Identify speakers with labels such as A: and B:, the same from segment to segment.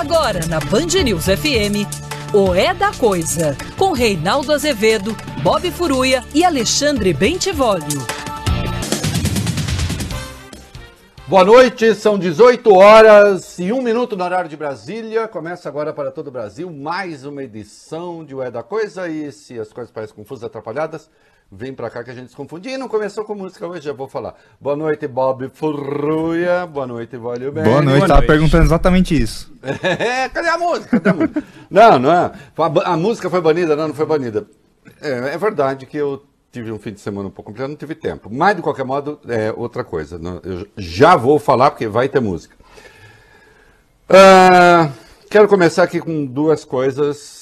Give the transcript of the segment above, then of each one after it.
A: Agora na Band News FM, o É da Coisa, com Reinaldo Azevedo, Bob Furuia e Alexandre Bentivolio.
B: Boa noite, são 18 horas e um minuto no horário de Brasília. Começa agora para todo o Brasil mais uma edição de O É da Coisa. E se as coisas parecem confusas, atrapalhadas, vem para cá que a gente se confunde. E não começou com música hoje, já vou falar. Boa noite, Bob Furruia. Boa noite, Valeu Bem.
C: Boa noite, tava perguntando exatamente isso.
B: É, cadê a música? Cadê a música? não, não é. A, a, música foi banida? Não, não foi banida. É, é verdade que eu tive um fim de semana um pouco complicado, não tive tempo. Mas, de qualquer modo, é outra coisa. Eu já vou falar, porque vai ter música. Uh, quero começar aqui com duas coisas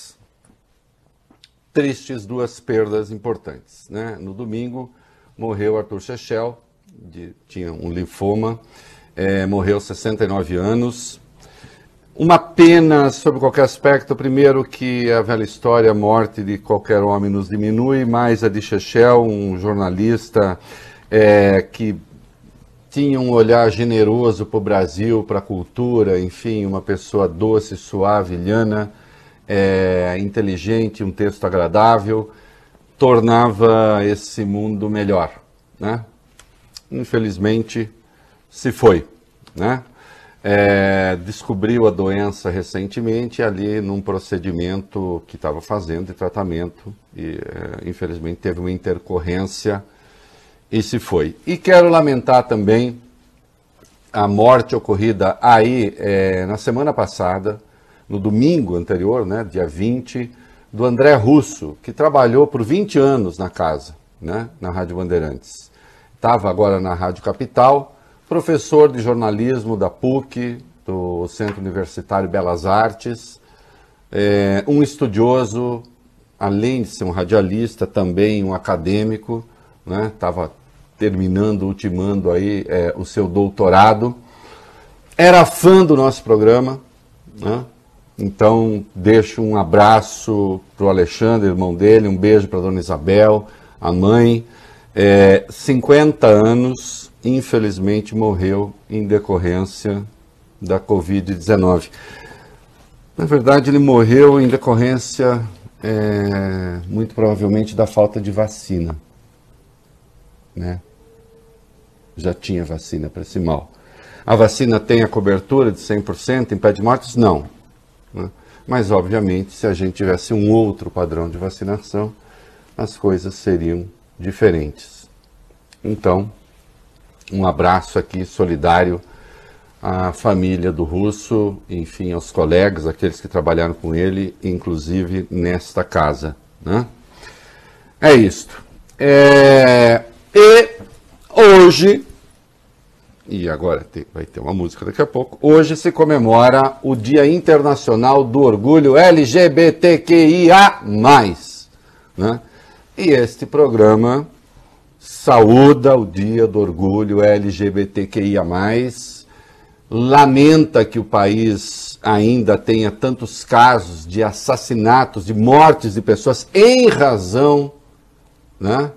B: tristes, duas perdas importantes. Né? No domingo, morreu Arthur Chechel, de, tinha um linfoma, é, morreu 69 anos, uma pena sobre qualquer aspecto. Primeiro que a velha história, a morte de qualquer homem nos diminui, mas a de Chechel, um jornalista é, que tinha um olhar generoso para o Brasil, para a cultura, enfim, uma pessoa doce, suave, lhana, é, inteligente, um texto agradável, tornava esse mundo melhor, né? Infelizmente, se foi, né? é, descobriu a doença recentemente ali num procedimento que estava fazendo de tratamento e é, infelizmente teve uma intercorrência e se foi. E quero lamentar também a morte ocorrida aí é, na semana passada, no domingo anterior, né, dia 20, do André Russo, que trabalhou por 20 anos na casa, né, na Rádio Bandeirantes. Estava agora na Rádio Capital professor de jornalismo da PUC, do Centro Universitário Belas Artes, é, um estudioso, além de ser um radialista, também um acadêmico, estava né? terminando, ultimando aí é, o seu doutorado, era fã do nosso programa, né? Então deixo um abraço para o Alexandre, irmão dele, um beijo para dona Isabel, a mãe, é, 50 anos, infelizmente morreu em decorrência da Covid-19. Na verdade, ele morreu em decorrência, é, muito provavelmente, da falta de vacina. Né? Já tinha vacina para esse mal. A vacina tem a cobertura de 100%, impede mortes? Não. Né? Mas, obviamente, se a gente tivesse um outro padrão de vacinação, as coisas seriam diferentes. Então, um abraço aqui solidário à família do Russo, enfim, aos colegas, aqueles que trabalharam com ele, inclusive nesta casa. Né? É isto. É... E hoje, e agora tem, vai ter uma música daqui a pouco, hoje se comemora o Dia Internacional do Orgulho LGBTQIA. Né? E este programa saúda o Dia do Orgulho LGBTQIA. Lamenta que o país ainda tenha tantos casos de assassinatos, de mortes de pessoas em razão né,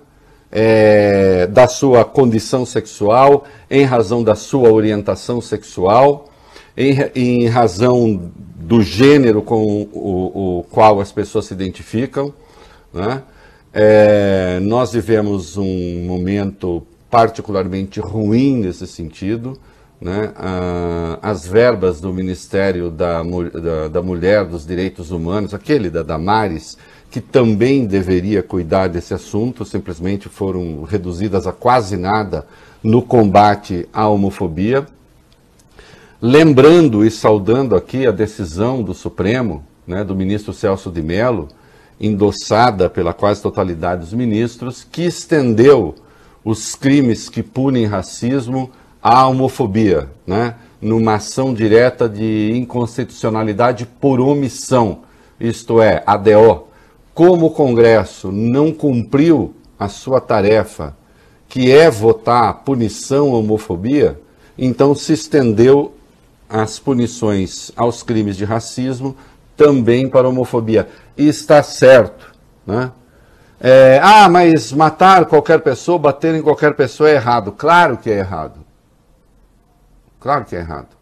B: é, da sua condição sexual, em razão da sua orientação sexual, em, em razão do gênero com o, o qual as pessoas se identificam. Né? É, nós vivemos um momento particularmente ruim nesse sentido. Né? Ah, as verbas do Ministério da, da, da, Mulher, dos Direitos Humanos, aquele da Damares, que também deveria cuidar desse assunto, simplesmente foram reduzidas a quase nada no combate à homofobia. Lembrando e saudando aqui a decisão do Supremo, né, do ministro Celso de Mello, endossada pela quase totalidade dos ministros, que estendeu os crimes que punem racismo à homofobia, né? numa ação direta de inconstitucionalidade por omissão, isto é, ADO. Como o Congresso não cumpriu a sua tarefa, que é votar punição à homofobia, então se estendeu as punições aos crimes de racismo também para a homofobia. E está certo. Né? É, ah, mas matar qualquer pessoa, bater em qualquer pessoa é errado. Claro que é errado. Claro que é errado.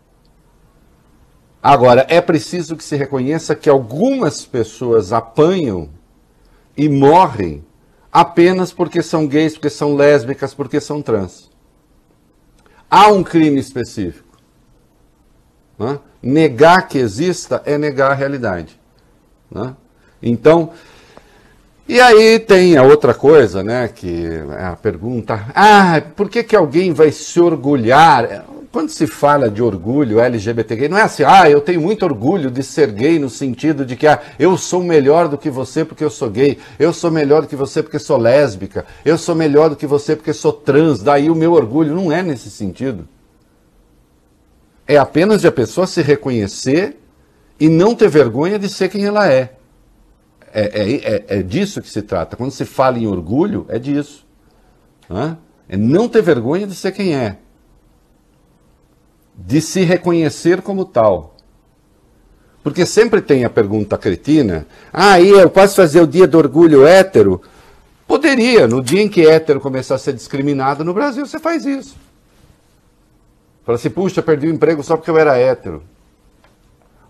B: Agora, é preciso que se reconheça que algumas pessoas apanham e morrem apenas porque são gays, porque são lésbicas, porque são trans. Há um crime específico. Né? Negar que exista é negar a realidade. Né? Então, e aí tem a outra coisa, né, que é a pergunta, ah, por que, que alguém vai se orgulhar? Quando se fala de orgulho LGBT não é assim, ah, eu tenho muito orgulho de ser gay no sentido de que ah, eu sou melhor do que você porque eu sou gay, eu sou melhor do que você porque sou lésbica, eu sou melhor do que você porque sou trans, daí o meu orgulho não é nesse sentido. É apenas de a pessoa se reconhecer e não ter vergonha de ser quem ela é. É, é, é, é, disso que se trata. Quando se fala em orgulho, é disso. É não ter vergonha de ser quem é. De se reconhecer como tal. Porque sempre tem a pergunta cretina: ah, eu posso fazer o dia do orgulho hétero? Poderia, no dia em que hétero começar a ser discriminado no Brasil, você faz isso. Fala assim, puxa, perdi o emprego só porque eu era hétero.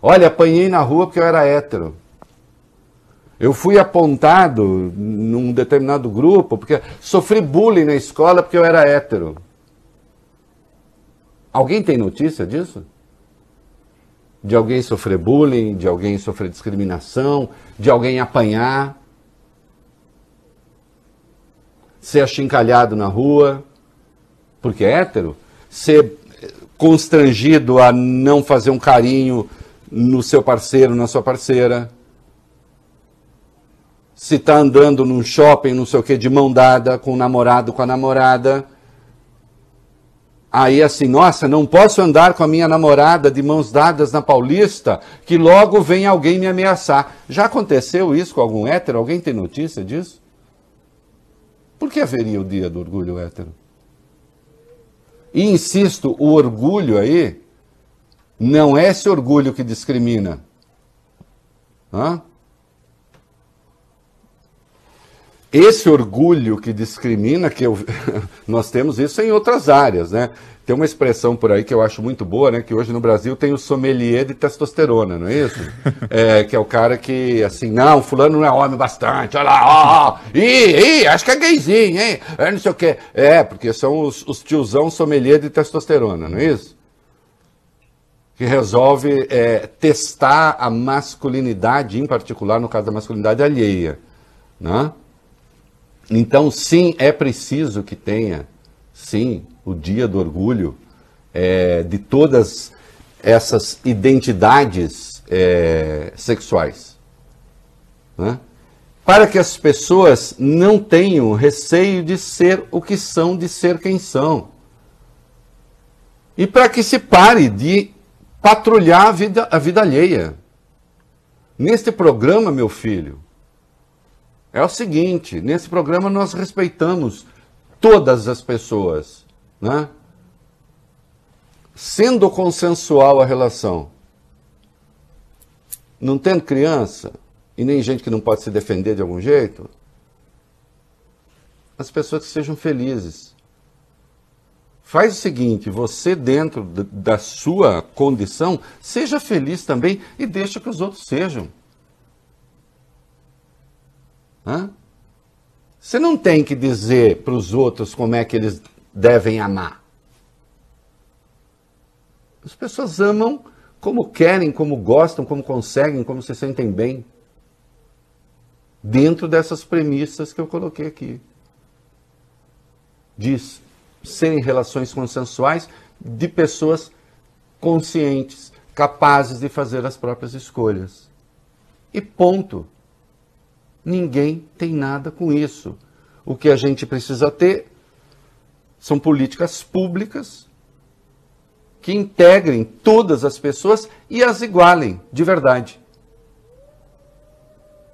B: Olha, apanhei na rua porque eu era hétero. Eu fui apontado num determinado grupo porque sofri bullying na escola porque eu era hétero. Alguém tem notícia disso? De alguém sofrer bullying, de alguém sofrer discriminação, de alguém apanhar, ser achincalhado na rua porque é hétero, ser constrangido a não fazer um carinho no seu parceiro, na sua parceira se está andando num shopping, não sei o que, de mão dada com o namorado, com a namorada. Aí assim, nossa, não posso andar com a minha namorada de mãos dadas na Paulista, que logo vem alguém me ameaçar. Já aconteceu isso com algum hétero? Alguém tem notícia disso? Por que haveria o dia do orgulho hétero? E insisto, o orgulho aí não é esse orgulho que discrimina. Hã? Esse orgulho que discrimina, que eu, nós temos isso em outras áreas, né? Tem uma expressão por aí que eu acho muito boa, né? Que hoje no Brasil tem o sommelier de testosterona, não é isso? É, que é o cara que, assim, não, fulano não é homem bastante, olha lá, ó, ó, ih, ih, acho que é gayzinho, hein? É não sei o quê. É, porque são os, os tiozão sommelier de testosterona, não é isso? Que resolve é, testar a masculinidade, em particular no caso da masculinidade alheia, né? Então, sim, é preciso que tenha, sim, o dia do orgulho é, de todas essas identidades é, sexuais. Né? Para que as pessoas não tenham receio de ser o que são, de ser quem são. E para que se pare de patrulhar a vida, a vida alheia. Neste programa, meu filho, é o seguinte: nesse programa nós respeitamos todas as pessoas, né? Sendo consensual a relação, não tendo criança e nem gente que não pode se defender de algum jeito, as pessoas que sejam felizes. Faz o seguinte, você dentro da sua condição, seja feliz também e deixa que os outros sejam. Hã? Você não tem que dizer para os outros como é que eles devem amar. As pessoas amam como querem, como gostam, como conseguem, como se sentem bem. Dentro dessas premissas que eu coloquei aqui. De serem relações consensuais de pessoas conscientes, capazes de fazer as próprias escolhas. E ponto. Ninguém tem nada com isso. O que a gente precisa ter são políticas públicas que integrem todas as pessoas e as igualem de verdade.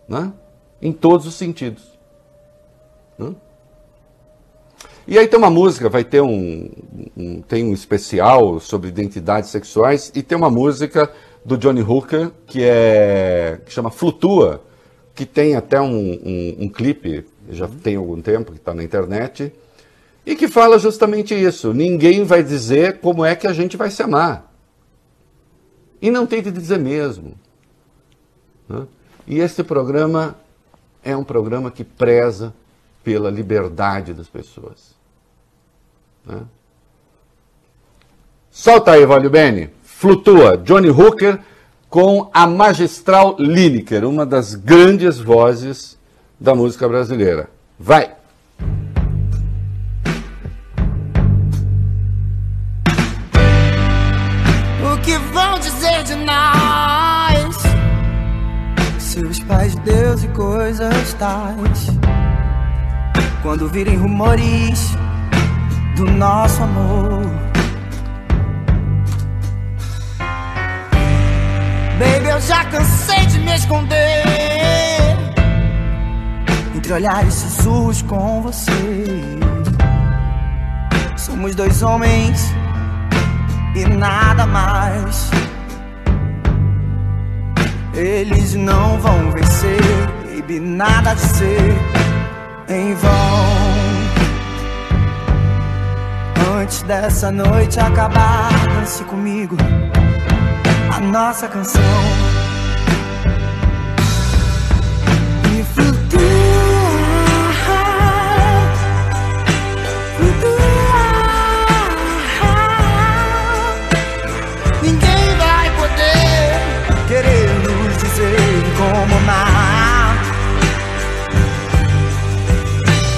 B: Né? Em todos os sentidos. Né? E aí tem uma música, vai ter um, um, tem um especial sobre identidades sexuais e tem uma música do Johnny Hooker que é que chama Flutua, que tem até um, um, um clipe, já tem algum tempo, que está na internet, e que fala justamente isso. Ninguém vai dizer como é que a gente vai se amar. E não tente dizer mesmo. Né? E esse programa é um programa que preza pela liberdade das pessoas. Né? Solta aí, Valio Bene. Flutua. Johnny Hooker com a magistral Lineker, uma das grandes vozes da música brasileira. Vai!
D: O que vão dizer de nós? Seus pais, Deus e coisas tais. Quando virem rumores do nosso amor. Eu já cansei de me esconder entre olhares sussurros com você. Somos dois homens e nada mais. Eles não vão vencer, baby, nada de ser em vão. Antes dessa noite acabar, dance comigo a nossa canção. Como amar.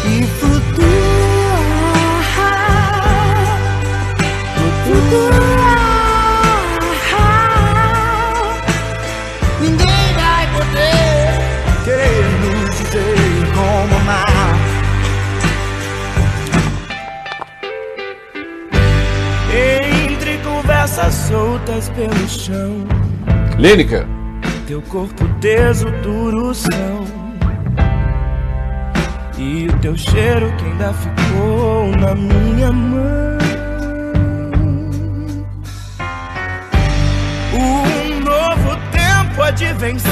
D: E flutua, flutua. Ninguém vai poder querer nos dizer como amar. Entre conversas soltas pelo chão,
B: Lineker.
D: Teu corpo teso, duro são. E o teu cheiro que ainda ficou na minha mão. Um novo tempo há de vencer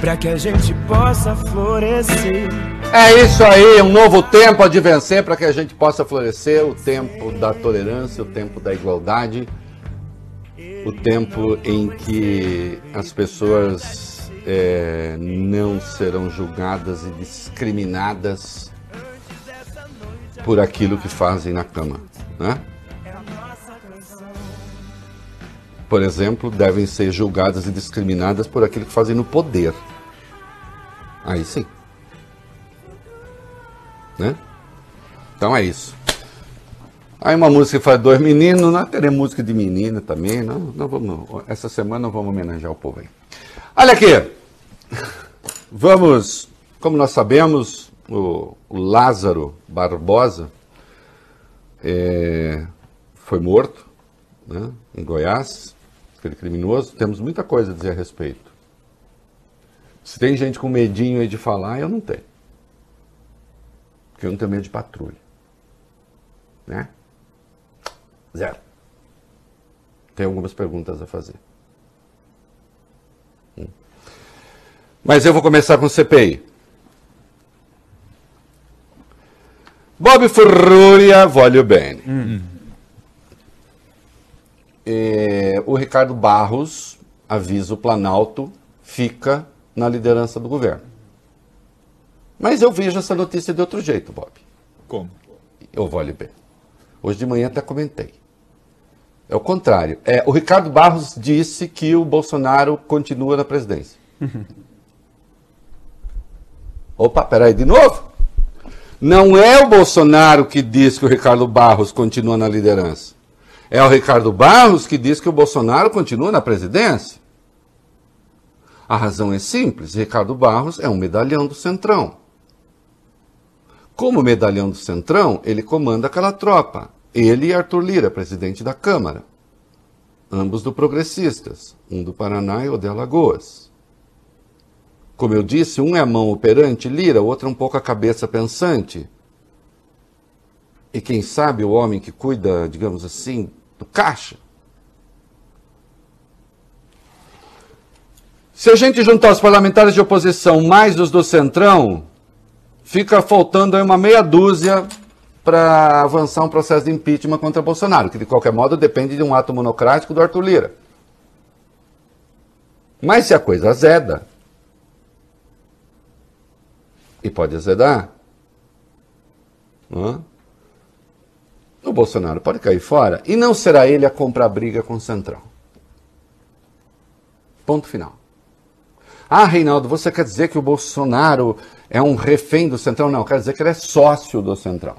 D: Pra que a gente possa florescer
B: É isso aí, um novo tempo a de vencer para que a gente possa florescer, o tempo da tolerância, o tempo da igualdade, o tempo em que as pessoas é, não serão julgadas e discriminadas por aquilo que fazem na cama, né? Por exemplo, devem ser julgadas e discriminadas por aquilo que fazem no poder. Aí sim. Né? Então é isso. Aí uma música que faz dois meninos, nós teremos música de menina também. Não, não vamos, essa semana não vamos homenagear o povo aí. Olha aqui. Vamos, como nós sabemos, o, o Lázaro Barbosa é, foi morto né, em Goiás, aquele criminoso. Temos muita coisa a dizer a respeito. Se tem gente com medinho aí de falar, eu não tenho. Porque eu não tenho medo de patrulha. Né? Zero. Tenho algumas perguntas a fazer. Hum. Mas eu vou começar com o CPI. Bob Furruria, voglio bene. É, o Ricardo Barros avisa o Planalto, fica na liderança do governo. Mas eu vejo essa notícia de outro jeito, Bob.
C: Como?
B: Eu vou lhe bem. Hoje de manhã até comentei. É o contrário. É, o Ricardo Barros disse que o Bolsonaro continua na presidência. Opa, peraí, de novo? Não é o Bolsonaro que diz que o Ricardo Barros continua na liderança. É o Ricardo Barros que diz que o Bolsonaro continua na presidência. A razão é simples: Ricardo Barros é um medalhão do Centrão. Como medalhão do Centrão, ele comanda aquela tropa. Ele e Arthur Lira, presidente da Câmara. Ambos do Progressistas, um do Paraná e o de Alagoas. Como eu disse, um é a mão operante, Lira, o outro é um pouco a cabeça pensante. E quem sabe o homem que cuida, digamos assim, do caixa. Se a gente juntar os parlamentares de oposição mais os do Centrão, fica faltando aí uma meia dúzia para avançar um processo de impeachment contra Bolsonaro, que de qualquer modo depende de um ato monocrático do Arthur Lira. Mas se a coisa azeda, e pode azedar, não o Bolsonaro pode cair fora e não será ele a comprar briga com o Centrão. Ponto final. Ah, Reinaldo, você quer dizer que o Bolsonaro é um refém do Centrão? Não, quer dizer que ele é sócio do Centrão.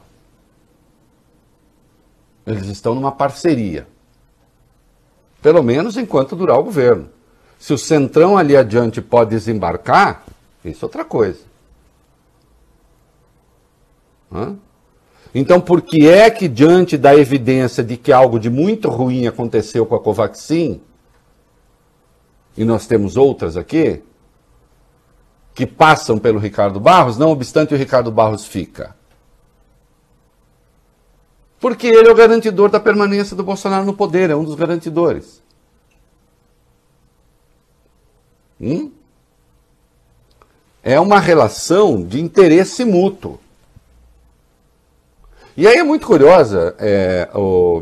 B: Eles estão numa parceria. Pelo menos enquanto durar o governo. Se o Centrão ali adiante pode desembarcar, isso é outra coisa. Hã? Então, por que é que, diante da evidência de que algo de muito ruim aconteceu com a Covaxin, e nós temos outras aqui, que passam pelo Ricardo Barros, não obstante o Ricardo Barros fica? Porque ele é o garantidor da permanência do Bolsonaro no poder, é um dos garantidores. Hum? É uma relação de interesse mútuo. E aí é muito curiosa, é,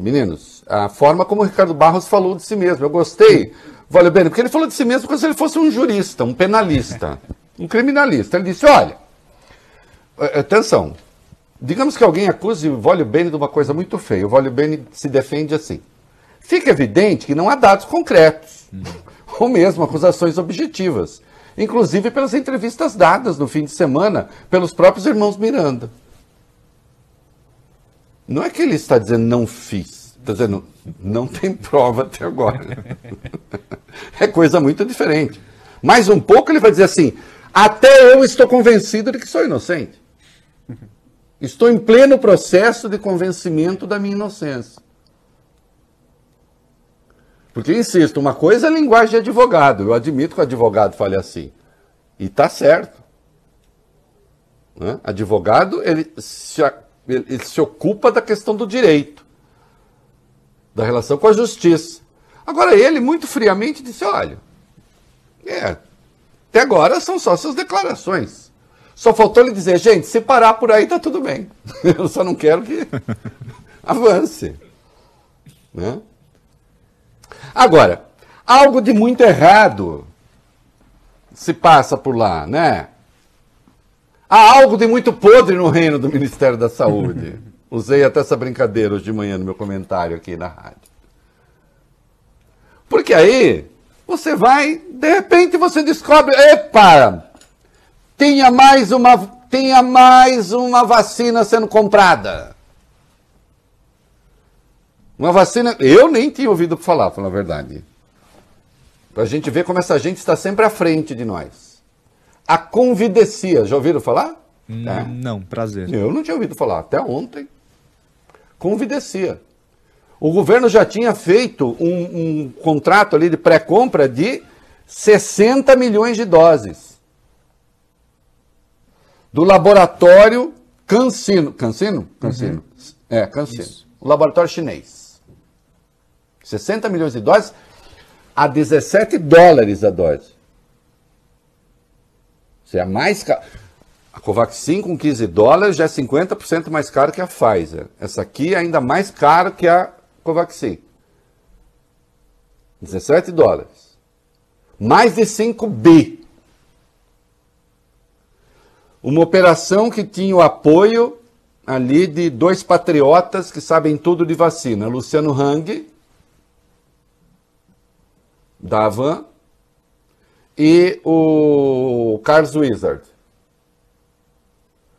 B: meninos, a forma como o Ricardo Barros falou de si mesmo. Eu gostei, vale bem, porque ele falou de si mesmo como se ele fosse um jurista, um penalista, um criminalista. Ele disse: olha, é, atenção, digamos que alguém acuse o Vólio Bene de uma coisa muito feia. O Vólio Bene se defende assim. Fica evidente que não há dados concretos, hum. ou mesmo acusações objetivas, inclusive pelas entrevistas dadas no fim de semana pelos próprios irmãos Miranda. Não é que ele está dizendo não fiz, está dizendo não tem prova até agora. é coisa muito diferente. Mais um pouco ele vai dizer assim: até eu estou convencido de que sou inocente. Estou em pleno processo de convencimento da minha inocência. Porque, insisto, uma coisa é a linguagem de advogado. Eu admito que o advogado fale assim. E está certo. Né? Advogado, ele se ele se ocupa da questão do direito, da relação com a justiça. Agora, ele, muito friamente, disse: olha, é, até agora são só suas declarações. Só faltou ele dizer, gente, se parar por aí tá tudo bem. Eu só não quero que avance. Né? Agora, algo de muito errado se passa por lá, né? Há algo de muito podre no reino do Ministério da Saúde. Usei até essa brincadeira hoje de manhã no meu comentário aqui na rádio. Porque aí você vai, de repente você descobre, epa, tinha mais uma, tinha mais uma vacina sendo comprada. Uma vacina, eu nem tinha ouvido falar, para a verdade. Para a gente ver como essa gente está sempre à frente de nós. A Convidecia, já ouviram falar?
C: Hum, é. Não, prazer.
B: Eu não tinha ouvido falar, até ontem. Convidecia. O governo já tinha feito um, um contrato ali de pré-compra de 60 milhões de doses. Do laboratório Cancino. Cancino? Cancino. Uhum. É, Cancino. Isso. O laboratório chinês. 60 milhões de doses a 17 dólares a dose. Você é mais caro. A Covaxin com 15 dólares já é 50% mais caro que a Pfizer. Essa aqui é ainda mais cara que a Covaxin. 17 dólares. Mais de 5 bi. Uma operação que tinha o apoio ali de dois patriotas que sabem tudo de vacina. Luciano Hang, da Avan, e o Carlos Wizard,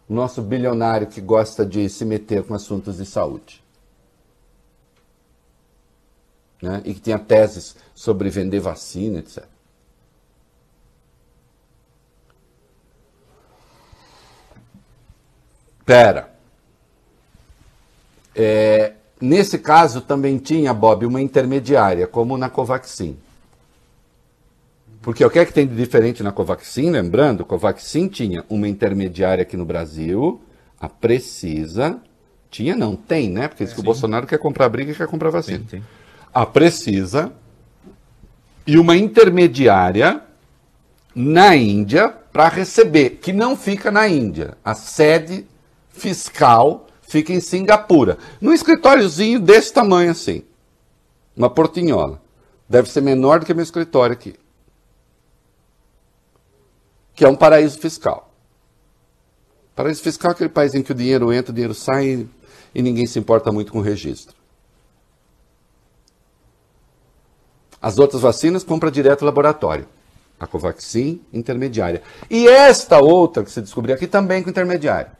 B: nosso bilionário que gosta de se meter com assuntos de saúde. Né? E que tinha teses sobre vender vacina, etc. Pera. É, nesse caso também tinha, Bob, uma intermediária, como na Covaxin. Porque o que é que tem de diferente na Covaxin? Lembrando, Covaxin tinha uma intermediária aqui no Brasil, a Precisa. Tinha, não, tem, né? Porque diz que o Bolsonaro quer comprar briga e quer comprar vacina. Tem, tem. A Precisa e uma intermediária na Índia para receber, que não fica na Índia. A sede fiscal fica em Singapura, num escritóriozinho desse tamanho assim, uma portinhola. Deve ser menor do que meu escritório aqui. Que é um paraíso fiscal. Paraíso fiscal é aquele país em que o dinheiro entra, o dinheiro sai e ninguém se importa muito com o registro. As outras vacinas compra direto laboratório. A Covaxin, intermediária. E esta outra que se descobriu aqui também com intermediária.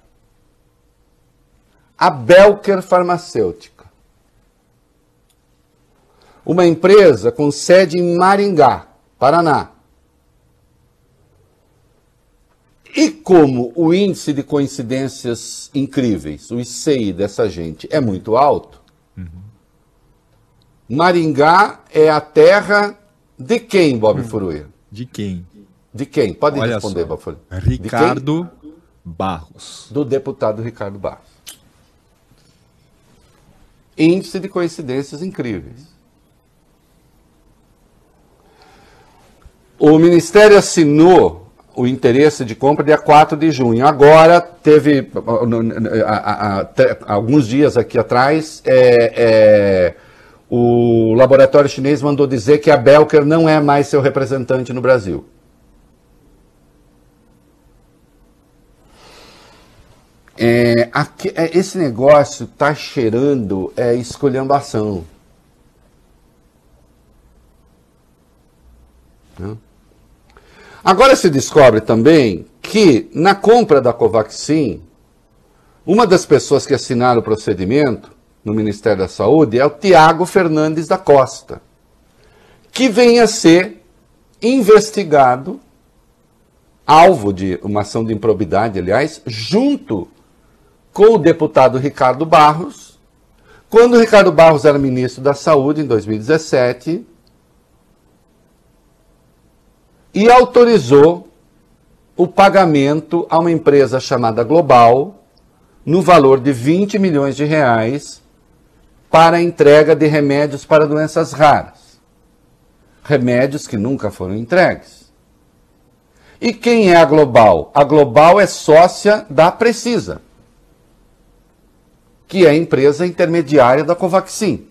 B: A Belker Farmacêutica. Uma empresa com sede em Maringá, Paraná. E como o índice de coincidências incríveis, o ICI dessa gente é muito alto, uhum. Maringá é a terra de quem, Bob hum. Furuia?
C: De quem?
B: De quem? Pode Olha responder, Bob Furuia.
C: Ricardo Barros.
B: Do deputado Ricardo Barros. Índice de coincidências incríveis. O Ministério assinou o interesse de compra dia 4 de junho. Agora, teve, a, a, a, alguns dias aqui atrás, é, é, o laboratório chinês mandou dizer que a Belker não é mais seu representante no Brasil. É, aqui, é, esse negócio está cheirando é, escolhambação. Agora se descobre também que na compra da Covaxin, uma das pessoas que assinaram o procedimento no Ministério da Saúde é o Tiago Fernandes da Costa, que vem a ser investigado, alvo de uma ação de improbidade, aliás, junto com o deputado Ricardo Barros, quando o Ricardo Barros era ministro da Saúde em 2017 e autorizou o pagamento a uma empresa chamada Global no valor de 20 milhões de reais para a entrega de remédios para doenças raras. Remédios que nunca foram entregues. E quem é a Global? A Global é sócia da Precisa, que é a empresa intermediária da Covaxin.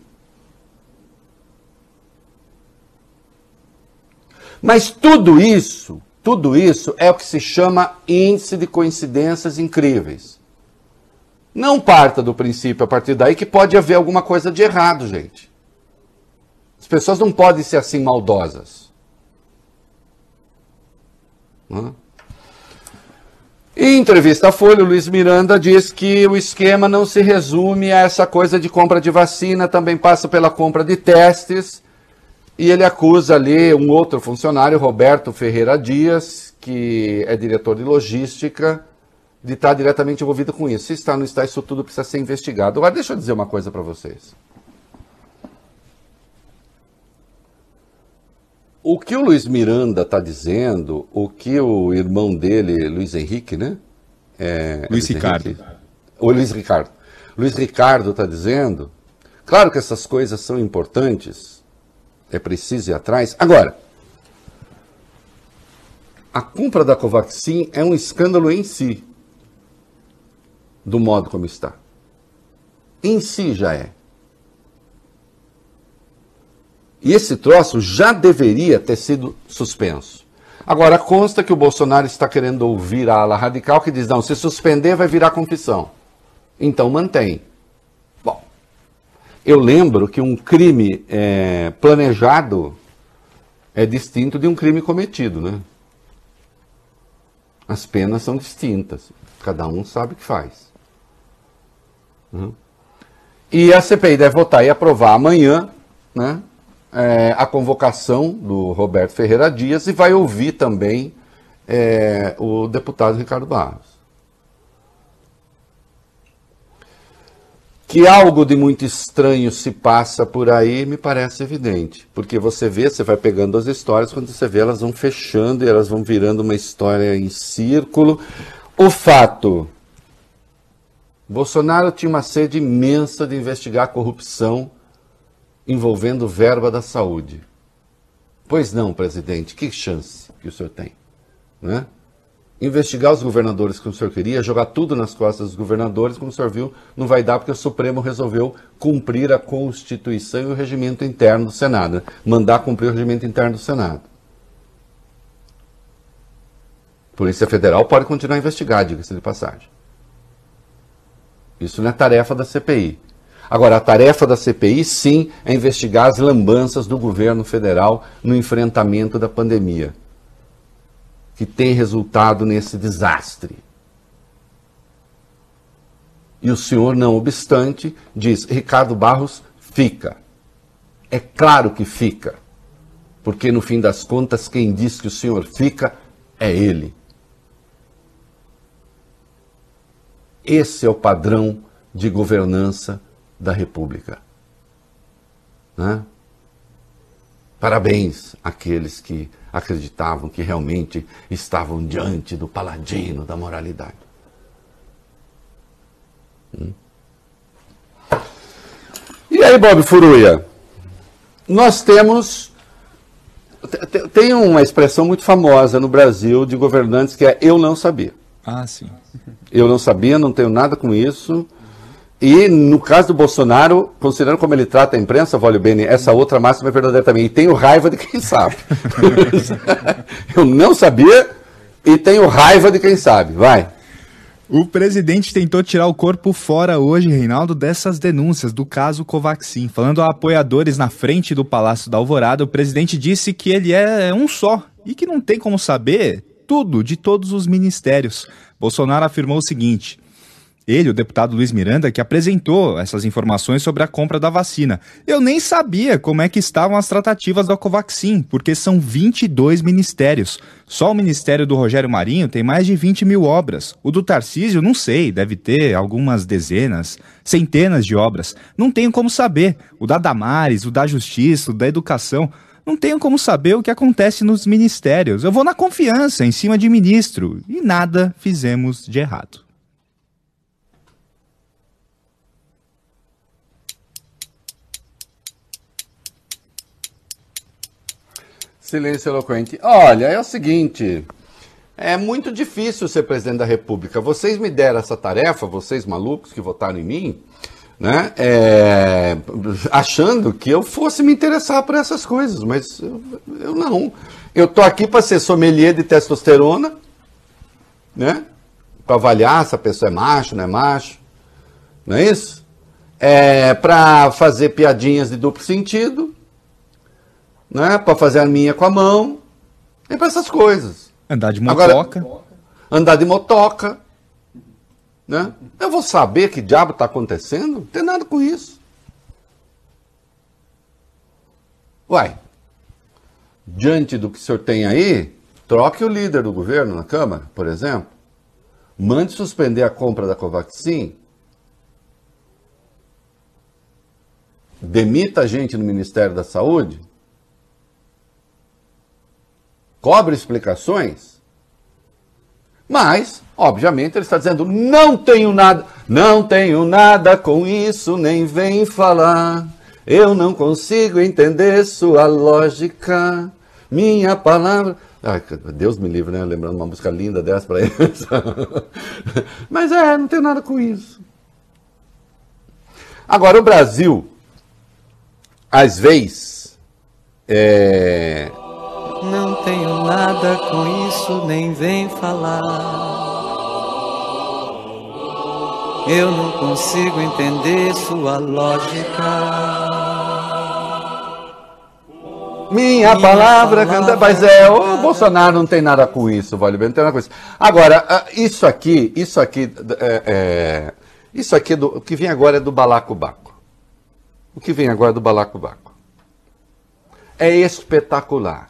B: Mas tudo isso, tudo isso é o que se chama índice de coincidências incríveis. Não parta do princípio a partir daí que pode haver alguma coisa de errado, gente. As pessoas não podem ser assim maldosas. Em entrevista à Folha, o Luiz Miranda diz que o esquema não se resume a essa coisa de compra de vacina, também passa pela compra de testes e ele acusa ali um outro funcionário, Roberto Ferreira Dias, que é diretor de logística, de estar diretamente envolvido com isso. Se está ou não está, isso tudo precisa ser investigado. Agora, deixa eu dizer uma coisa para vocês. O que o Luiz Miranda está dizendo, o que o irmão dele, Luiz Henrique, né?
C: É, Luiz, Luiz Ricardo.
B: Henrique, o Luiz Ricardo. Luiz Ricardo está dizendo. Claro que essas coisas são importantes, é preciso ir atrás. Agora, a compra da Covaxin é um escândalo em si, do modo como está. Em si já é. E esse troço já deveria ter sido suspenso. Agora, consta que o Bolsonaro está querendo ouvir a ala radical que diz: não, se suspender vai virar confissão. Então mantém. Eu lembro que um crime é, planejado é distinto de um crime cometido, né? As penas são distintas. Cada um sabe o que faz. E a CPI deve votar e aprovar amanhã né, é, a convocação do Roberto Ferreira Dias e vai ouvir também é, o deputado Ricardo Barros. Que algo de muito estranho se passa por aí me parece evidente, porque você vê, você vai pegando as histórias, quando você vê elas vão fechando e elas vão virando uma história em círculo. O fato, Bolsonaro tinha uma sede imensa de investigar a corrupção envolvendo verba da saúde. Pois não, presidente, que chance que o senhor tem, né? investigar os governadores como o senhor queria, jogar tudo nas costas dos governadores, como o senhor viu, não vai dar porque o Supremo resolveu cumprir a Constituição e o regimento interno do Senado, né? mandar cumprir o regimento interno do Senado. Polícia Federal pode continuar a investigar, diga-se de passagem. Isso não é tarefa da CPI. Agora, a tarefa da CPI, sim, é investigar as lambanças do governo federal no enfrentamento da pandemia que tem resultado nesse desastre. E o senhor, não obstante, diz: Ricardo Barros fica. É claro que fica, porque no fim das contas, quem diz que o senhor fica é ele. Esse é o padrão de governança da República. Né? Parabéns àqueles que acreditavam que realmente estavam diante do paladino da moralidade. Hum. E aí, Bob Furuia? Nós temos. Tem uma expressão muito famosa no Brasil de governantes que é eu não sabia.
C: Ah, sim.
B: Eu não sabia, não tenho nada com isso. E no caso do Bolsonaro, considerando como ele trata a imprensa, Vólio Bene, essa outra máxima é verdadeira também. E tenho raiva de quem sabe. Eu não sabia e tenho raiva de quem sabe. Vai.
C: O presidente tentou tirar o corpo fora hoje, Reinaldo, dessas denúncias do caso Covaxin. Falando a apoiadores na frente do Palácio da Alvorada, o presidente disse que ele é um só e que não tem como saber tudo de todos os ministérios. Bolsonaro afirmou o seguinte. Ele, o deputado Luiz Miranda, que apresentou essas informações sobre a compra da vacina. Eu nem sabia como é que estavam as tratativas da Covaxin, porque são 22 ministérios. Só o ministério do Rogério Marinho tem mais de 20 mil obras. O do Tarcísio, não sei, deve ter algumas dezenas, centenas de obras. Não tenho como saber. O da Damares, o da Justiça, o da Educação. Não tenho como saber o que acontece nos ministérios. Eu vou na confiança, em cima de ministro. E nada fizemos de errado.
B: Silêncio eloquente. Olha, é o seguinte. É muito difícil ser presidente da República. Vocês me deram essa tarefa, vocês malucos que votaram em mim, né? É, achando que eu fosse me interessar por essas coisas, mas eu, eu não. Eu tô aqui para ser sommelier de testosterona, né? Para avaliar se a pessoa é macho, não é macho, não é isso? É para fazer piadinhas de duplo sentido né? Para fazer a minha com a mão. É para essas coisas.
C: Andar de motoca. Agora,
B: andar de motoca. Né? Eu vou saber que diabo está acontecendo? Não tem nada com isso. Uai, diante do que o senhor tem aí, troque o líder do governo na Câmara, por exemplo. Mande suspender a compra da Covaxin. Demita a gente no Ministério da Saúde cobre explicações, mas, obviamente, ele está dizendo: não tenho nada, não tenho nada com isso, nem vem falar. Eu não consigo entender sua lógica, minha palavra. Ai, Deus me livre, né? Lembrando uma música linda dessa para eles. Mas é, não tem nada com isso. Agora, o Brasil, às vezes, é,
E: tenho nada com isso, nem vem falar. Eu não consigo entender sua lógica.
B: Minha, Minha palavra, palavra mas é, o Bolsonaro não tem nada com isso, vale bem, não tem nada com isso. Agora, ah, isso aqui, isso aqui, é, é, isso aqui, do, o que vem agora é do balacobaco. O que vem agora é do balacobaco. É espetacular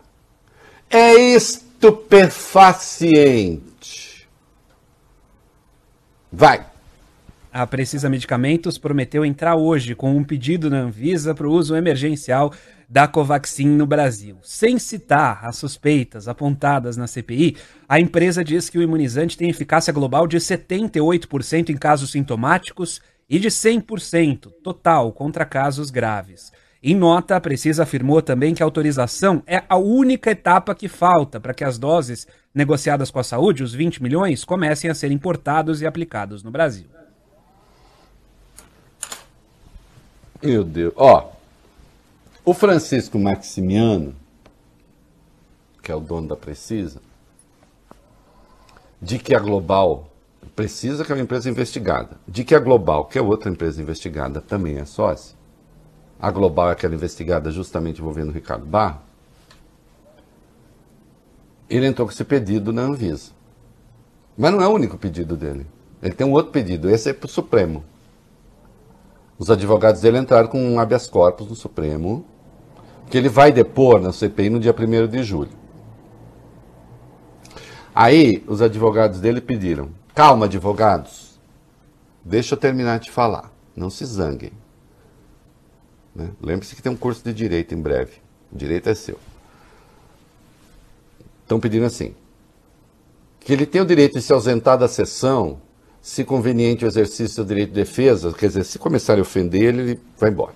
B: é estupefaciente. Vai.
F: A Precisa Medicamentos prometeu entrar hoje com um pedido na Anvisa para o uso emergencial da Covaxin no Brasil. Sem citar as suspeitas apontadas na CPI, a empresa diz que o imunizante tem eficácia global de 78% em casos sintomáticos e de 100% total contra casos graves. Em nota, a Precisa afirmou também que a autorização é a única etapa que falta para que as doses negociadas com a saúde, os 20 milhões, comecem a ser importados e aplicados no Brasil.
B: Meu Deus. Ó, o Francisco Maximiano, que é o dono da Precisa, de que a Global Precisa, que é uma empresa investigada, de que a Global, que é outra empresa investigada, também é sócia, a Global é aquela investigada justamente envolvendo o Ricardo Barro, ele entrou com esse pedido na Anvisa. Mas não é o único pedido dele. Ele tem um outro pedido, esse é para o Supremo. Os advogados dele entraram com um habeas corpus no Supremo, que ele vai depor na CPI no dia 1 de julho. Aí, os advogados dele pediram: calma, advogados, deixa eu terminar de falar, não se zanguem. Né? Lembre-se que tem um curso de direito em breve. O direito é seu. Estão pedindo assim: que ele tem o direito de se ausentar da sessão se conveniente o exercício do direito de defesa, quer dizer, se começarem a ofender ele, ele vai embora.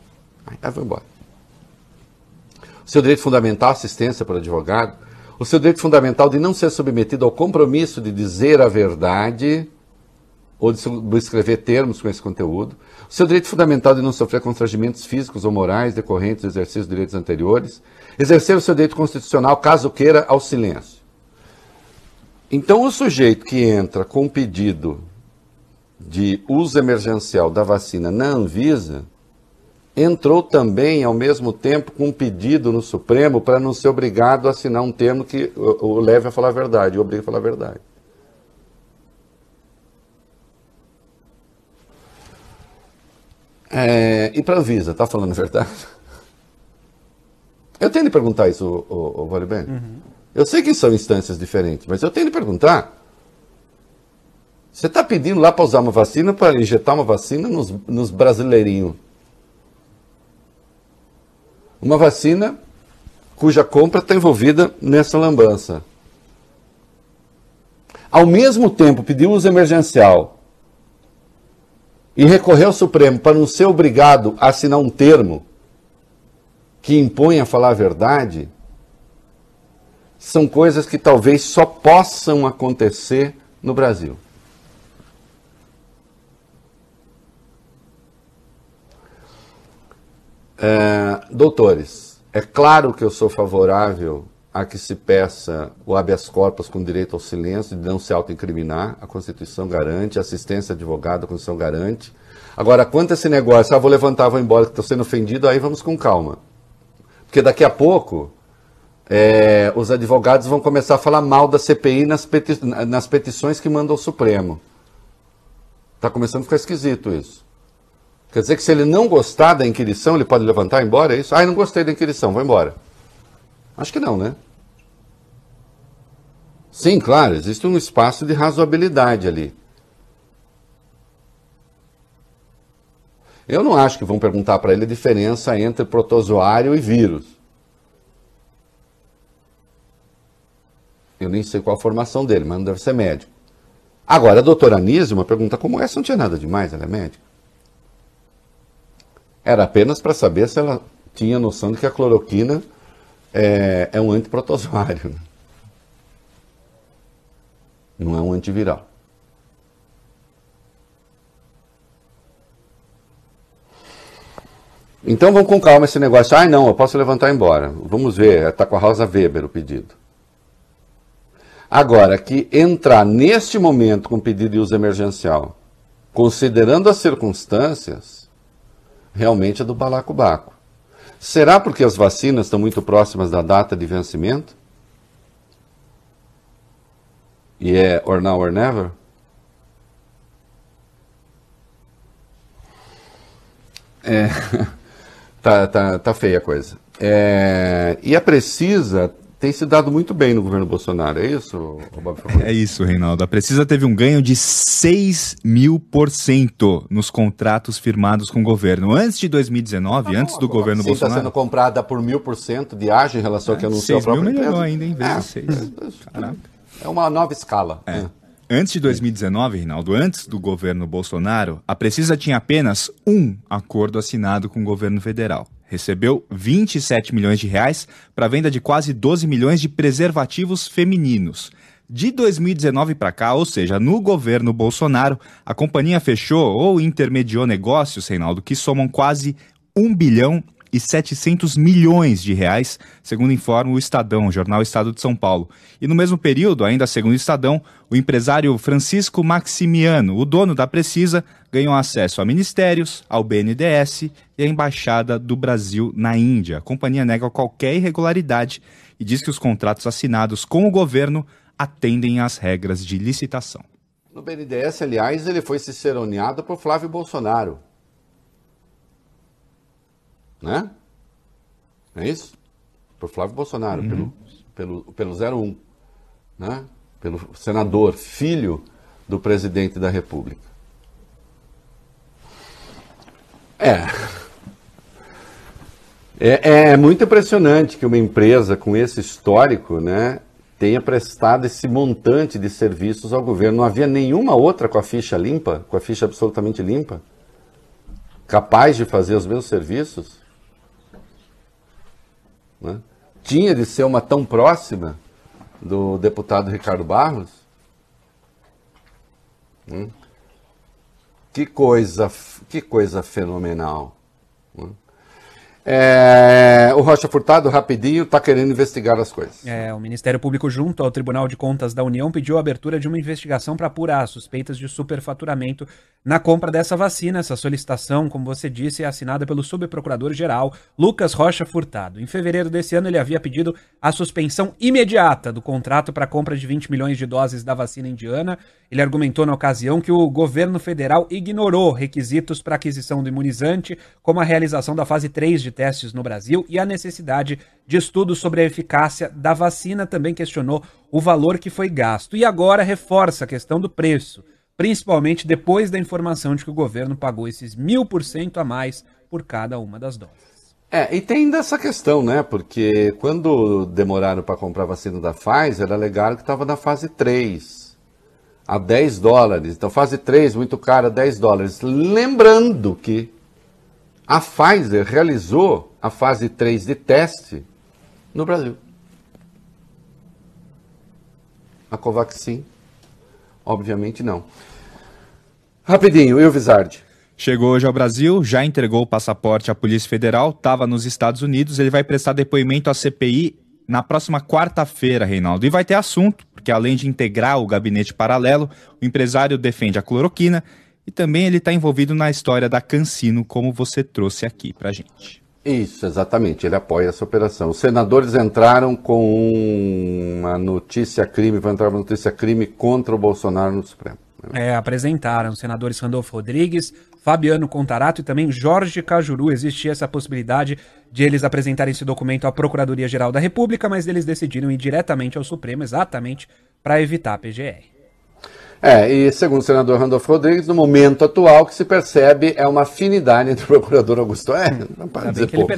B: Aí vai embora. O seu direito fundamental, assistência para o advogado, o seu direito fundamental de não ser submetido ao compromisso de dizer a verdade ou de escrever termos com esse conteúdo, o seu direito fundamental de não sofrer constrangimentos físicos ou morais decorrentes do exercício de direitos anteriores, exercer o seu direito constitucional, caso queira, ao silêncio. Então, o sujeito que entra com pedido de uso emergencial da vacina na Anvisa entrou também, ao mesmo tempo, com um pedido no Supremo para não ser obrigado a assinar um termo que o, leve a falar a verdade, obriga a falar a verdade. É, e para a Anvisa, está falando a verdade? Eu tenho de perguntar isso, o, o, o Vale uhum. Eu sei que são instâncias diferentes, mas eu tenho de perguntar. Você está pedindo lá para usar uma vacina, para injetar uma vacina nos, nos brasileirinhos. Uma vacina cuja compra está envolvida nessa lambança. Ao mesmo tempo, pediu uso emergencial e recorrer ao Supremo para não ser obrigado a assinar um termo que impõe a falar a verdade, são coisas que talvez só possam acontecer no Brasil. É, doutores, é claro que eu sou favorável a que se peça o habeas corpus com direito ao silêncio, de não se autoincriminar, a Constituição garante, a assistência advogada, a Constituição garante. Agora, quanto a esse negócio, ah, vou levantar, vou embora, que estou sendo ofendido, aí vamos com calma. Porque daqui a pouco, é, os advogados vão começar a falar mal da CPI nas, peti nas petições que mandam ao Supremo. Está começando a ficar esquisito isso. Quer dizer que se ele não gostar da inquirição, ele pode levantar e ir embora? É isso? Ah, não gostei da inquirição, vou embora. Acho que não, né? Sim, claro, existe um espaço de razoabilidade ali. Eu não acho que vão perguntar para ele a diferença entre protozoário e vírus. Eu nem sei qual a formação dele, mas não deve ser médico. Agora, a doutora Anísio, uma pergunta como essa não tinha nada demais, ela é médica. Era apenas para saber se ela tinha noção de que a cloroquina é, é um antiprotozoário. Né? Não é um antiviral. Então vamos com calma esse negócio. Ai, não, eu posso levantar e ir embora. Vamos ver, está com a Rosa Weber o pedido. Agora, que entrar neste momento com pedido de uso emergencial, considerando as circunstâncias, realmente é do balacobaco. Será porque as vacinas estão muito próximas da data de vencimento? E é or now or never? É, tá, tá, tá feia a coisa. É, e a Precisa tem se dado muito bem no governo Bolsonaro, é isso,
C: Bob? É isso, Reinaldo. A Precisa teve um ganho de 6 mil por cento nos contratos firmados com o governo. Antes de 2019, ah, antes do governo
B: Bolsonaro...
C: está
B: sendo comprada por mil por cento de ágio em relação ao que anunciou a própria
C: mil melhorou ainda, em vez é, de 6.
B: É, é uma nova escala.
C: É. Antes de 2019, Reinaldo, antes do governo Bolsonaro, a Precisa tinha apenas um acordo assinado com o governo federal recebeu 27 milhões de reais para a venda de quase 12 milhões de preservativos femininos. De 2019 para cá, ou seja, no governo Bolsonaro, a companhia fechou ou intermediou negócios, Reinaldo, que somam quase 1 bilhão e 700 milhões de reais, segundo informa o Estadão, o jornal Estado de São Paulo. E no mesmo período, ainda segundo o Estadão, o empresário Francisco Maximiano, o dono da Precisa, ganhou acesso a ministérios, ao BNDES e à Embaixada do Brasil na Índia. A companhia nega qualquer irregularidade e diz que os contratos assinados com o governo atendem às regras de licitação.
B: No BNDES, aliás, ele foi ciceroneado por Flávio Bolsonaro né? É isso? Por Flávio Bolsonaro, uhum. pelo, pelo, pelo 01, né? Pelo senador, filho do presidente da República. É. é. É muito impressionante que uma empresa com esse histórico, né, tenha prestado esse montante de serviços ao governo. Não havia nenhuma outra com a ficha limpa, com a ficha absolutamente limpa, capaz de fazer os mesmos serviços. Né? Tinha de ser uma tão próxima do deputado Ricardo Barros? Hum? Que coisa, que coisa fenomenal. Hum? É, o Rocha Furtado, rapidinho, está querendo investigar as coisas.
F: É, o Ministério Público, junto ao Tribunal de Contas da União, pediu a abertura de uma investigação para apurar suspeitas de superfaturamento na compra dessa vacina. Essa solicitação, como você disse, é assinada pelo subprocurador-geral Lucas Rocha Furtado. Em fevereiro desse ano, ele havia pedido a suspensão imediata do contrato para a compra de 20 milhões de doses da vacina indiana. Ele argumentou na ocasião que o governo federal ignorou requisitos para aquisição do imunizante, como a realização da fase 3 de de testes no Brasil e a necessidade de estudos sobre a eficácia da vacina. Também questionou o valor que foi gasto. E agora reforça a questão do preço, principalmente depois da informação de que o governo pagou esses mil por cento a mais por cada uma das doses.
B: É, e tem dessa questão, né? Porque quando demoraram para comprar a vacina da Pfizer, alegaram que estava na fase 3, a 10 dólares. Então, fase 3, muito cara, 10 dólares. Lembrando que a Pfizer realizou a fase 3 de teste no Brasil. A Covaxin, obviamente não. Rapidinho, e o Vizardi?
C: Chegou hoje ao Brasil, já entregou o passaporte à Polícia Federal, estava nos Estados Unidos, ele vai prestar depoimento à CPI na próxima quarta-feira, Reinaldo. E vai ter assunto, porque além de integrar o gabinete paralelo, o empresário defende a cloroquina e também ele está envolvido na história da Cancino, como você trouxe aqui para gente.
B: Isso, exatamente. Ele apoia essa operação. Os senadores entraram com uma notícia crime, vão entrar uma notícia crime contra o Bolsonaro no Supremo.
F: É, apresentaram os senadores Randolfo Rodrigues, Fabiano Contarato e também Jorge Cajuru. Existia essa possibilidade de eles apresentarem esse documento à Procuradoria-Geral da República, mas eles decidiram ir diretamente ao Supremo, exatamente para evitar a PGR.
B: É, e segundo o senador Randolfo Rodrigues, no momento atual, que se percebe é uma afinidade entre o procurador Augusto. É, não para dizer pouco.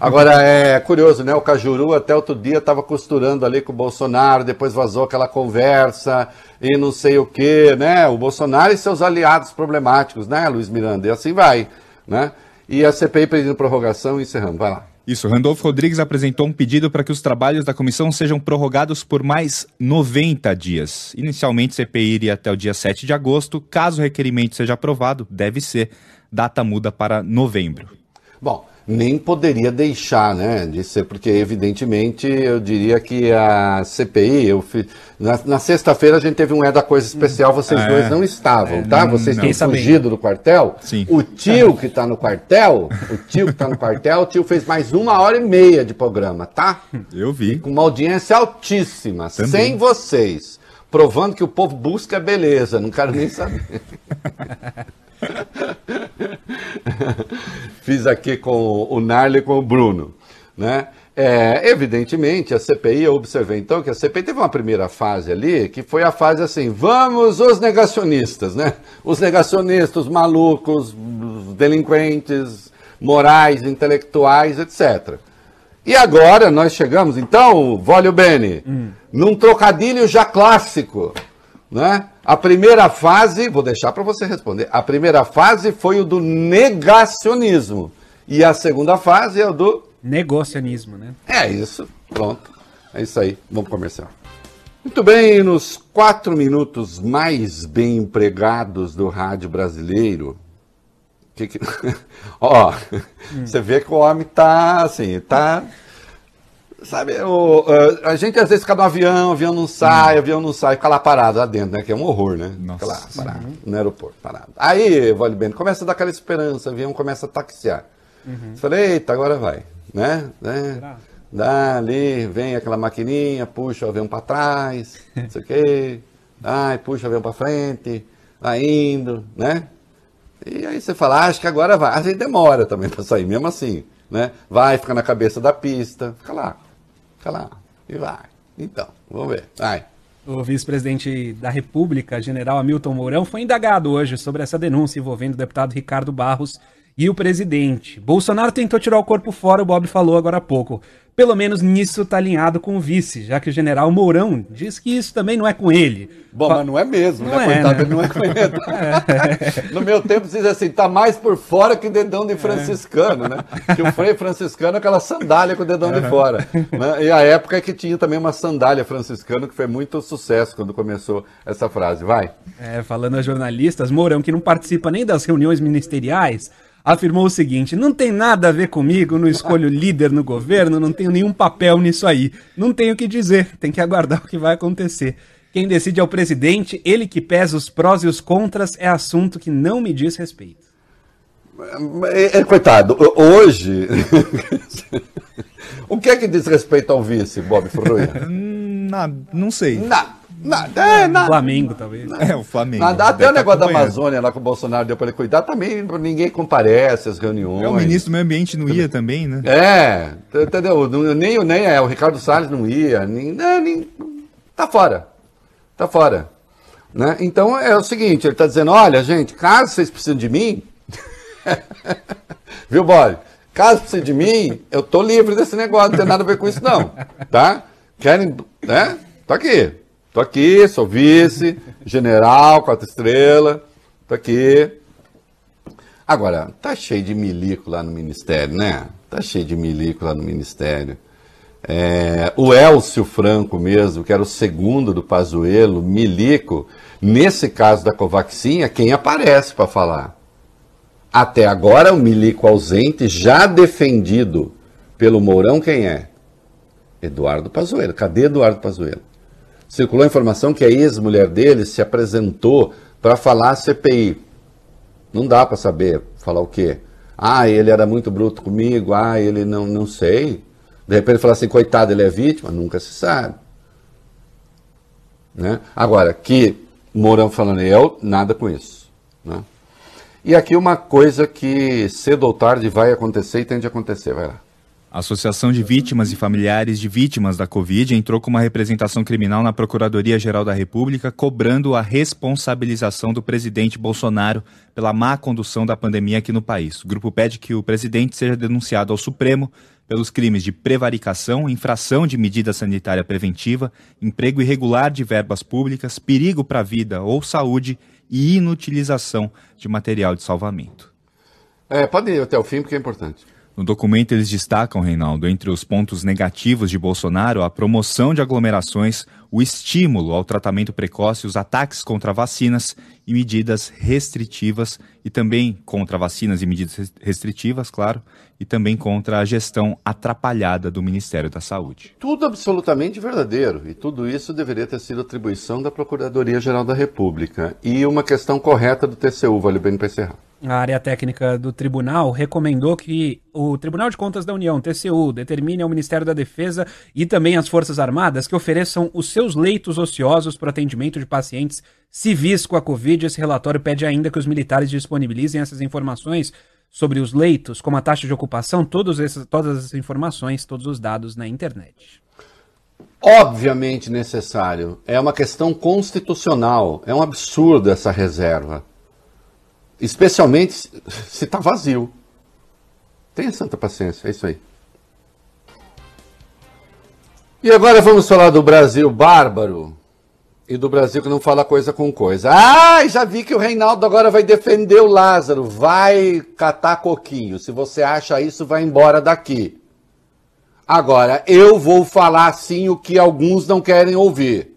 B: Agora, é curioso, né? O Cajuru até outro dia estava costurando ali com o Bolsonaro, depois vazou aquela conversa e não sei o quê, né? O Bolsonaro e seus aliados problemáticos, né, Luiz Miranda? E assim vai, né? E a CPI pedindo prorrogação e encerrando. Vai lá.
C: Isso, Randolfo Rodrigues apresentou um pedido para que os trabalhos da comissão sejam prorrogados por mais 90 dias. Inicialmente, a CPI iria até o dia 7 de agosto. Caso o requerimento seja aprovado, deve ser. Data muda para novembro.
B: Bom, nem poderia deixar né, de ser, porque evidentemente eu diria que a CPI, eu na, na sexta-feira a gente teve um É da Coisa Especial, vocês é, dois não estavam, é, tá? Vocês tinham fugido do quartel.
C: Sim.
B: O tio que está no quartel, o tio que está no quartel, o tio fez mais uma hora e meia de programa, tá?
C: Eu vi.
B: Com uma audiência altíssima, Também. sem vocês, provando que o povo busca beleza, não quero nem saber. Fiz aqui com o Narle e com o Bruno. Né? É, evidentemente, a CPI, eu observei então que a CPI teve uma primeira fase ali, que foi a fase assim, vamos os negacionistas, né? Os negacionistas, os malucos, os delinquentes, morais, intelectuais, etc. E agora nós chegamos, então, Vólio Bene, hum. num trocadilho já clássico, né? A primeira fase, vou deixar para você responder. A primeira fase foi o do negacionismo. E a segunda fase é o do.
F: Negocianismo, né?
B: É isso. Pronto. É isso aí. Vamos comercial. Muito bem, nos quatro minutos mais bem empregados do rádio brasileiro. Que que... Ó, hum. você vê que o homem tá assim, tá. Sabe, o, a gente às vezes fica no avião, o avião não sai, o avião não sai, fica lá parado lá dentro, né? Que é um horror, né?
C: Nossa.
B: Fica lá, parado, no aeroporto, parado. Aí, Vale Bento, começa a dar aquela esperança, o avião começa a taxiar. Uhum. Você fala, eita, agora vai, né? né? Dá ali, vem aquela maquininha, puxa o avião para trás, não sei o quê, ai, puxa o avião para frente, vai indo, né? E aí você fala, ah, acho que agora vai. Às vezes demora também para sair, mesmo assim, né? Vai, fica na cabeça da pista, fica lá, fica lá, e vai. Então, vamos ver, vai.
F: O vice-presidente da República, general Hamilton Mourão, foi indagado hoje sobre essa denúncia envolvendo o deputado Ricardo Barros e o presidente. Bolsonaro tentou tirar o corpo fora, o Bob falou agora há pouco. Pelo menos nisso está alinhado com o vice, já que o general Mourão diz que isso também não é com ele.
B: Bom, Fa mas não é mesmo, não né? É, Coitado, né? não é com ele. É. No meu tempo, diz assim, tá mais por fora que dedão de franciscano, é. né? Que o freio franciscano é aquela sandália com o dedão de fora. Né? E a época é que tinha também uma sandália franciscana, que foi muito sucesso quando começou essa frase. Vai.
F: É, falando a jornalistas, Mourão, que não participa nem das reuniões ministeriais, afirmou o seguinte: não tem nada a ver comigo, não escolho líder no governo, não tenho nenhum papel nisso aí. Não tenho o que dizer, tem que aguardar o que vai acontecer. Quem decide é o presidente, ele que pesa os prós e os contras, é assunto que não me diz respeito.
B: É, é, coitado, hoje. o que é que diz respeito ao vice, Bob Furruia?
C: Nada, não sei.
B: Nada. Nada, é, nada.
F: Flamengo, talvez.
C: É, o Flamengo.
B: Nada, até o negócio da Amazônia lá que o Bolsonaro deu para ele cuidar, também ninguém comparece às reuniões. É,
C: o ministro do Meio Ambiente não ia também, né?
B: É, entendeu? Nem, nem é, o Ricardo Salles não ia, nem, nem, tá fora. Tá fora. Né? Então é o seguinte, ele está dizendo, olha, gente, caso vocês precisem de mim, viu, Bob? Caso precisem de mim, eu tô livre desse negócio, não tem nada a ver com isso não, tá? Querem, né? Tô aqui. Tô aqui, sou vice, general, quatro estrelas, tô aqui. Agora, tá cheio de milico lá no ministério, né? Tá cheio de milico lá no ministério. É, o Elcio Franco mesmo, que era o segundo do Pazuello, milico, nesse caso da Covaxin, é quem aparece para falar. Até agora, o milico ausente, já defendido pelo Mourão, quem é? Eduardo Pazuello. Cadê Eduardo Pazuello? Circulou a informação que a ex-mulher dele se apresentou para falar CPI. Não dá para saber falar o quê. Ah, ele era muito bruto comigo, ah, ele não, não sei. De repente falar assim, coitado, ele é vítima, nunca se sabe. Né? Agora, que Mourão falando eu, nada com isso. Né? E aqui uma coisa que cedo ou tarde vai acontecer e tende a acontecer, vai lá.
C: A Associação de Vítimas e Familiares de Vítimas da Covid entrou com uma representação criminal na Procuradoria-Geral da República, cobrando a responsabilização do presidente Bolsonaro pela má condução da pandemia aqui no país. O grupo pede que o presidente seja denunciado ao Supremo pelos crimes de prevaricação, infração de medida sanitária preventiva, emprego irregular de verbas públicas, perigo para a vida ou saúde e inutilização de material de salvamento.
B: É, pode ir até o fim, porque é importante.
C: No documento, eles destacam, Reinaldo, entre os pontos negativos de Bolsonaro, a promoção de aglomerações, o estímulo ao tratamento precoce, os ataques contra vacinas e medidas restritivas, e também contra vacinas e medidas restritivas, claro, e também contra a gestão atrapalhada do Ministério da Saúde.
B: Tudo absolutamente verdadeiro, e tudo isso deveria ter sido atribuição da Procuradoria-Geral da República, e uma questão correta do TCU, vale bem para encerrar.
F: A área técnica do tribunal recomendou que o Tribunal de Contas da União, TCU, determine ao Ministério da Defesa e também às Forças Armadas que ofereçam os seus leitos ociosos para atendimento de pacientes civis com a Covid. Esse relatório pede ainda que os militares disponibilizem essas informações sobre os leitos, como a taxa de ocupação, todos esses, todas as informações, todos os dados na internet.
B: Obviamente necessário. É uma questão constitucional. É um absurdo essa reserva. Especialmente se está vazio. Tenha santa paciência, é isso aí. E agora vamos falar do Brasil bárbaro. E do Brasil que não fala coisa com coisa. Ah, já vi que o Reinaldo agora vai defender o Lázaro. Vai catar coquinho. Se você acha isso, vai embora daqui. Agora, eu vou falar sim o que alguns não querem ouvir.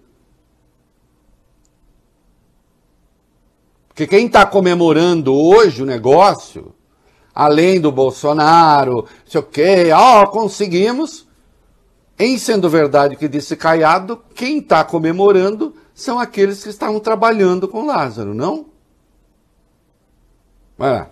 B: Porque quem está comemorando hoje o negócio, além do Bolsonaro, sei o quê, ó, conseguimos. Em sendo verdade o que disse Caiado, quem está comemorando são aqueles que estavam trabalhando com Lázaro, não? Vai lá.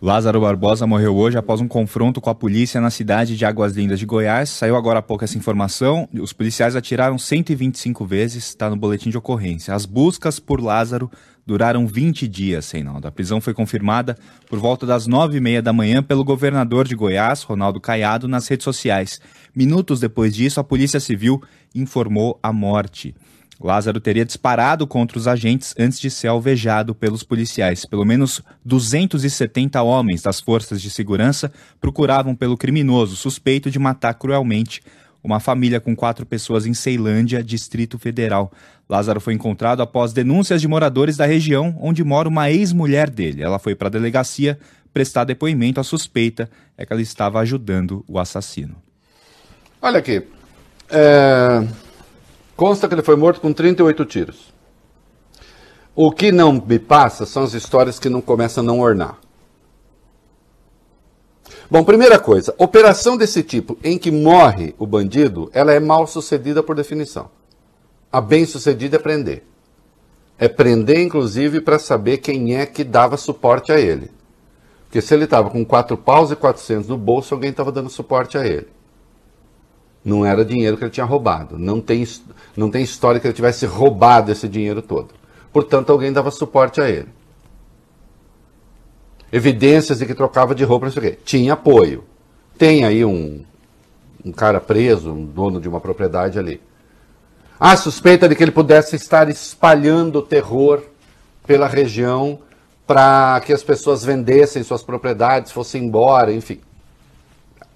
C: Lázaro Barbosa morreu hoje após um confronto com a polícia na cidade de Águas Lindas de Goiás. Saiu agora há pouco essa informação. Os policiais atiraram 125 vezes, está no boletim de ocorrência. As buscas por Lázaro duraram 20 dias, Reinaldo. A prisão foi confirmada por volta das nove e meia da manhã pelo governador de Goiás, Ronaldo Caiado, nas redes sociais. Minutos depois disso, a Polícia Civil informou a morte. Lázaro teria disparado contra os agentes antes de ser alvejado pelos policiais. Pelo menos 270 homens das forças de segurança procuravam pelo criminoso suspeito de matar cruelmente uma família com quatro pessoas em Ceilândia, Distrito Federal. Lázaro foi encontrado após denúncias de moradores da região onde mora uma ex-mulher dele. Ela foi para a delegacia prestar depoimento. A suspeita é que ela estava ajudando o assassino.
B: Olha aqui. É... Consta que ele foi morto com 38 tiros. O que não me passa são as histórias que não começam a não ornar. Bom, primeira coisa, operação desse tipo em que morre o bandido, ela é mal sucedida por definição. A bem sucedida é prender. É prender, inclusive, para saber quem é que dava suporte a ele. Porque se ele estava com quatro paus e 400 no bolso, alguém estava dando suporte a ele. Não era dinheiro que ele tinha roubado. Não tem, não tem história que ele tivesse roubado esse dinheiro todo. Portanto, alguém dava suporte a ele. Evidências de que trocava de roupa, não sei o quê. Tinha apoio. Tem aí um, um cara preso, um dono de uma propriedade ali. Há suspeita de que ele pudesse estar espalhando terror pela região para que as pessoas vendessem suas propriedades, fossem embora, enfim.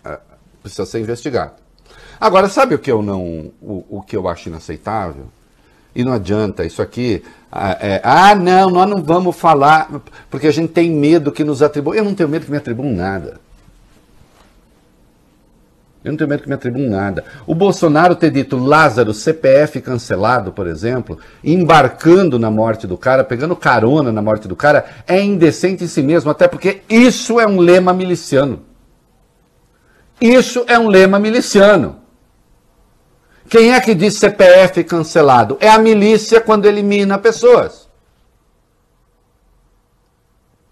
B: É, precisa ser investigado. Agora, sabe o que eu não, o, o que eu acho inaceitável? E não adianta, isso aqui. Ah, é, ah, não, nós não vamos falar, porque a gente tem medo que nos atribuam. Eu não tenho medo que me atribuam nada. Eu não tenho medo que me atribuam nada. O Bolsonaro ter dito Lázaro, CPF cancelado, por exemplo, embarcando na morte do cara, pegando carona na morte do cara, é indecente em si mesmo, até porque isso é um lema miliciano. Isso é um lema miliciano. Quem é que diz CPF cancelado? É a milícia quando elimina pessoas.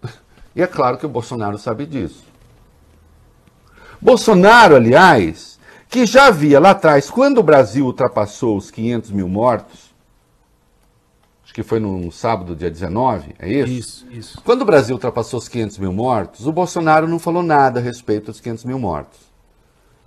B: E é claro que o Bolsonaro sabe disso. Bolsonaro, aliás, que já havia lá atrás, quando o Brasil ultrapassou os 500 mil mortos, acho que foi no sábado, dia 19, é isso?
F: Isso, isso.
B: Quando o Brasil ultrapassou os 500 mil mortos, o Bolsonaro não falou nada a respeito dos 500 mil mortos.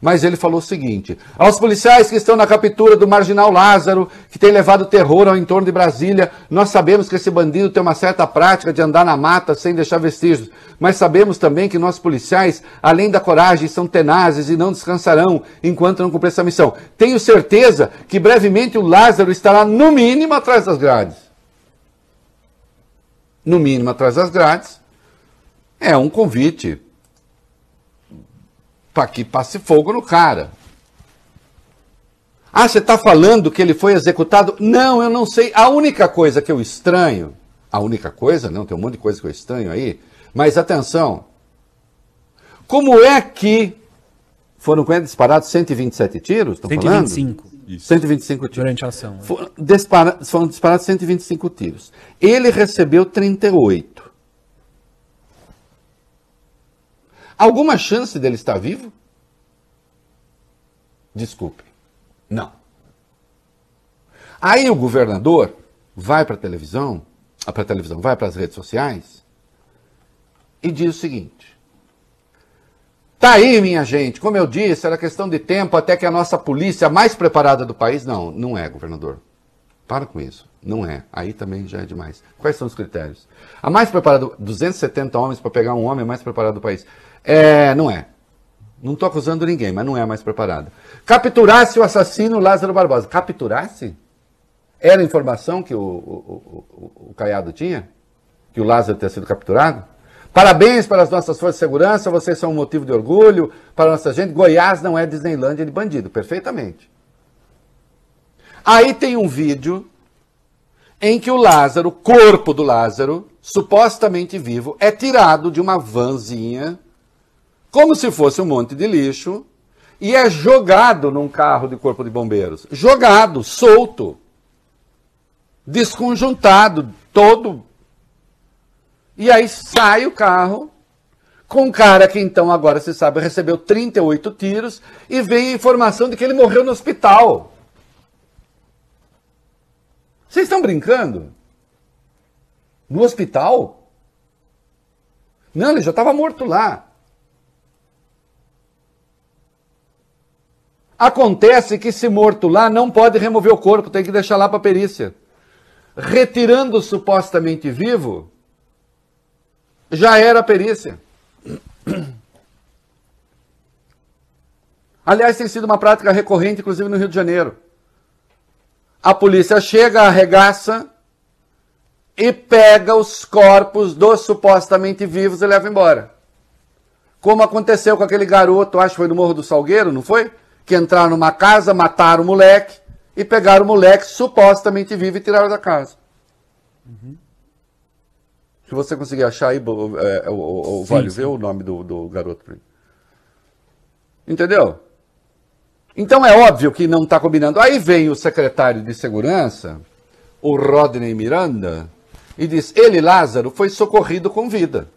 B: Mas ele falou o seguinte: aos policiais que estão na captura do marginal Lázaro, que tem levado terror ao entorno de Brasília, nós sabemos que esse bandido tem uma certa prática de andar na mata sem deixar vestígios, mas sabemos também que nossos policiais, além da coragem, são tenazes e não descansarão enquanto não cumprir essa missão. Tenho certeza que brevemente o Lázaro estará, no mínimo, atrás das grades. No mínimo, atrás das grades. É um convite para que passe fogo no cara. Ah, você está falando que ele foi executado? Não, eu não sei. A única coisa que eu estranho, a única coisa, não, tem um monte de coisa que eu estranho aí, mas atenção. Como é que foram disparados 127 tiros?
F: 125.
B: Falando? Isso. 125 tiros.
F: Durante a ação. Né?
B: Foram, dispara, foram disparados 125 tiros. Ele recebeu 38. Alguma chance dele estar vivo? Desculpe. Não. Aí o governador vai para a televisão, para a televisão, vai para as redes sociais e diz o seguinte: Tá aí, minha gente, como eu disse, era questão de tempo até que a nossa polícia mais preparada do país. Não, não é, governador. Para com isso. Não é. Aí também já é demais. Quais são os critérios? A mais preparada, 270 homens para pegar um homem mais preparado do país. É, não é. Não estou acusando ninguém, mas não é mais preparado. Capturasse o assassino Lázaro Barbosa. Capturasse? Era informação que o, o, o, o Caiado tinha? Que o Lázaro tinha sido capturado? Parabéns para as nossas forças de segurança, vocês são um motivo de orgulho para a nossa gente. Goiás não é Disneylândia de bandido, perfeitamente. Aí tem um vídeo em que o Lázaro, corpo do Lázaro, supostamente vivo, é tirado de uma vanzinha, como se fosse um monte de lixo, e é jogado num carro de corpo de bombeiros. Jogado, solto, desconjuntado, todo e aí sai o carro com um cara que então agora se sabe recebeu 38 tiros e vem a informação de que ele morreu no hospital. Vocês estão brincando? No hospital? Não, ele já estava morto lá. Acontece que se morto lá não pode remover o corpo, tem que deixar lá para perícia. Retirando supostamente vivo, já era a perícia. Aliás, tem sido uma prática recorrente, inclusive no Rio de Janeiro. A polícia chega, arregaça e pega os corpos dos supostamente vivos e leva embora. Como aconteceu com aquele garoto, acho que foi no Morro do Salgueiro, não foi? Que entraram numa casa, mataram o moleque e pegaram o moleque supostamente vivo e tiraram da casa. Uhum. Se você conseguir achar aí, é, o, o, o Vale, vê o nome do, do garoto. Entendeu? Então é óbvio que não está combinando. Aí vem o secretário de segurança, o Rodney Miranda, e diz: ele, Lázaro, foi socorrido com vida.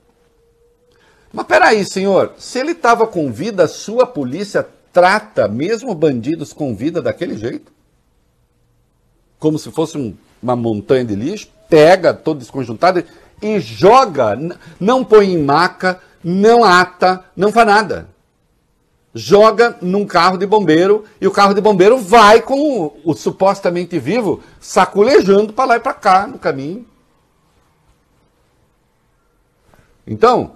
B: Mas peraí, senhor, se ele estava com vida, a sua polícia trata mesmo bandidos com vida daquele jeito? Como se fosse um, uma montanha de lixo? Pega todo desconjuntado e joga, não põe em maca, não ata, não faz nada. Joga num carro de bombeiro e o carro de bombeiro vai com o, o supostamente vivo saculejando para lá e para cá no caminho. Então,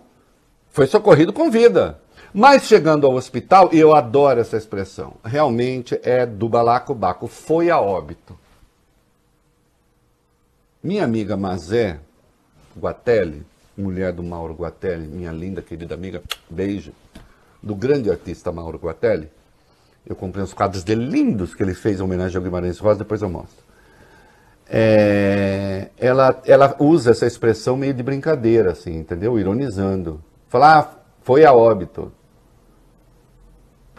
B: foi socorrido com vida. Mas chegando ao hospital, e eu adoro essa expressão, realmente é do balacobaco, foi a óbito. Minha amiga Mazé, Guatelli, mulher do Mauro Guatelli, minha linda, querida amiga, beijo, do grande artista Mauro Guatelli. Eu comprei uns quadros dele lindos que ele fez em homenagem ao Guimarães Rosa, depois eu mostro. É, ela, ela usa essa expressão meio de brincadeira, assim, entendeu? Ironizando. Falar, ah, foi a óbito.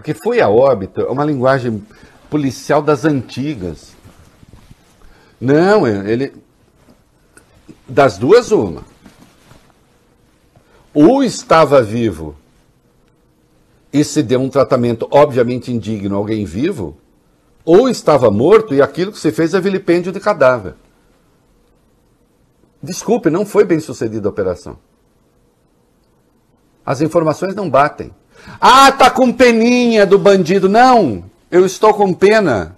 B: Porque foi a óbito é uma linguagem policial das antigas. Não, ele, das duas, uma. Ou estava vivo e se deu um tratamento obviamente indigno a alguém vivo, ou estava morto e aquilo que se fez é vilipêndio de cadáver. Desculpe, não foi bem sucedida a operação. As informações não batem. Ah, tá com peninha do bandido. Não, eu estou com pena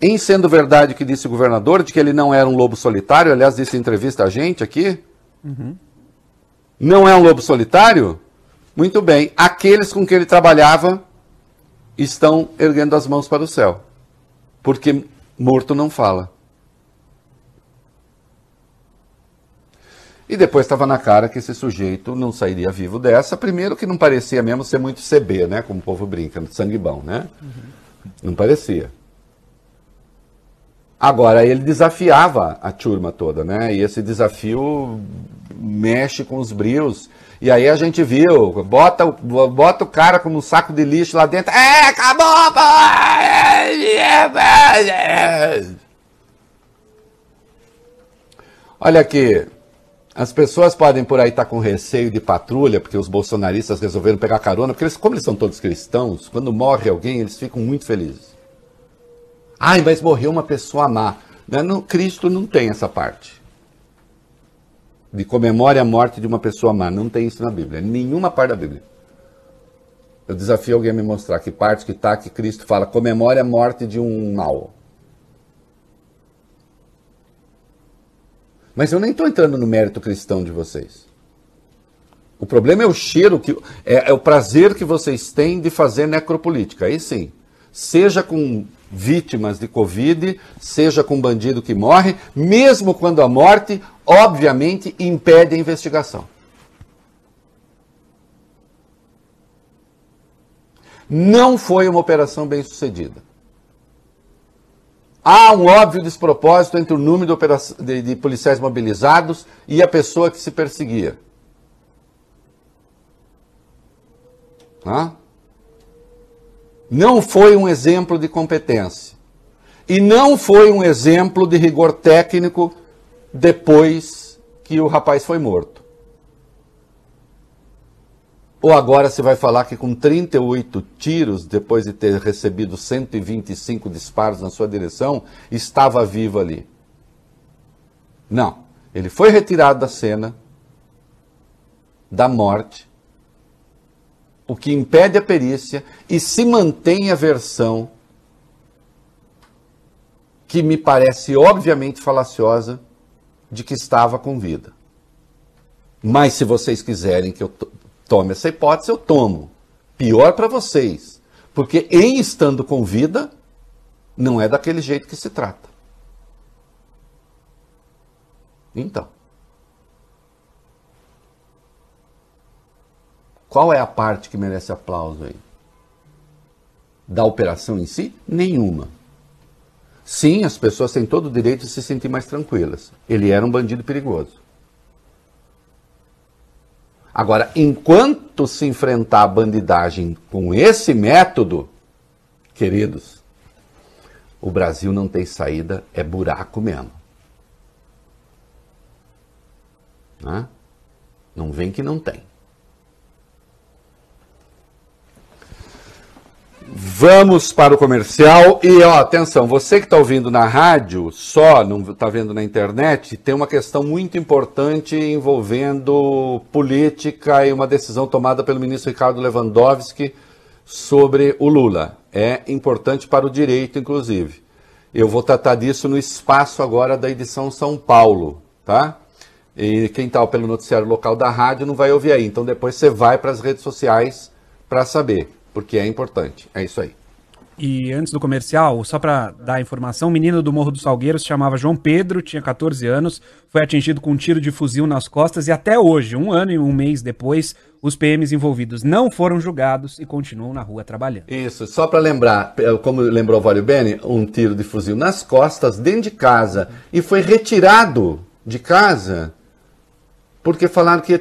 B: em sendo verdade o que disse o governador, de que ele não era um lobo solitário, aliás, disse em entrevista a gente aqui, uhum. não é um lobo solitário? Muito bem, aqueles com que ele trabalhava estão erguendo as mãos para o céu, porque morto não fala. E depois estava na cara que esse sujeito não sairia vivo dessa. Primeiro que não parecia mesmo ser muito CB, né? Como o povo brinca, sangue bom, né? Uhum. Não parecia. Agora, ele desafiava a turma toda, né? E esse desafio mexe com os brios. E aí a gente viu, bota, bota o cara como um saco de lixo lá dentro. É, acabou! Olha aqui, as pessoas podem por aí estar com receio de patrulha, porque os bolsonaristas resolveram pegar carona, porque eles, como eles são todos cristãos, quando morre alguém, eles ficam muito felizes. Ai, mas morreu uma pessoa má. No, Cristo não tem essa parte. De comemore a morte de uma pessoa má. Não tem isso na Bíblia. Nenhuma parte da Bíblia. Eu desafio alguém a me mostrar que parte que está que Cristo fala comemore a morte de um mal. Mas eu nem estou entrando no mérito cristão de vocês. O problema é o cheiro, que é, é, o prazer que vocês têm de fazer necropolítica. Aí sim. seja com vítimas de Covid, seja com bandido que morre, mesmo quando a morte, obviamente, impede a investigação. Não foi uma operação bem sucedida. Há um óbvio despropósito entre o número de, de, de policiais mobilizados e a pessoa que se perseguia. Hã? Não foi um exemplo de competência. E não foi um exemplo de rigor técnico depois que o rapaz foi morto. Ou agora você vai falar que com 38 tiros, depois de ter recebido 125 disparos na sua direção, estava vivo ali. Não. Ele foi retirado da cena da morte, o que impede a perícia e se mantém a versão que me parece obviamente falaciosa de que estava com vida. Mas se vocês quiserem que eu tome essa hipótese, eu tomo. Pior para vocês, porque em estando com vida, não é daquele jeito que se trata. Então, qual é a parte que merece aplauso aí? Da operação em si? Nenhuma. Sim, as pessoas têm todo o direito de se sentir mais tranquilas. Ele era um bandido perigoso. Agora, enquanto se enfrentar a bandidagem com esse método, queridos, o Brasil não tem saída, é buraco mesmo. Né? Não vem que não tem. Vamos para o comercial e ó, atenção, você que está ouvindo na rádio, só não está vendo na internet, tem uma questão muito importante envolvendo política e uma decisão tomada pelo ministro Ricardo Lewandowski sobre o Lula. É importante para o direito, inclusive. Eu vou tratar disso no espaço agora da edição São Paulo, tá? E quem está pelo noticiário local da rádio não vai ouvir aí. Então depois você vai para as redes sociais para saber porque é importante. É isso aí.
F: E antes do comercial, só para dar a informação, o menino do Morro do Salgueiro se chamava João Pedro, tinha 14 anos, foi atingido com um tiro de fuzil nas costas e até hoje, um ano e um mês depois, os PMs envolvidos não foram julgados e continuam na rua trabalhando.
B: Isso, só para lembrar, como lembrou o Vale Bene, um tiro de fuzil nas costas, dentro de casa, e foi retirado de casa porque falaram que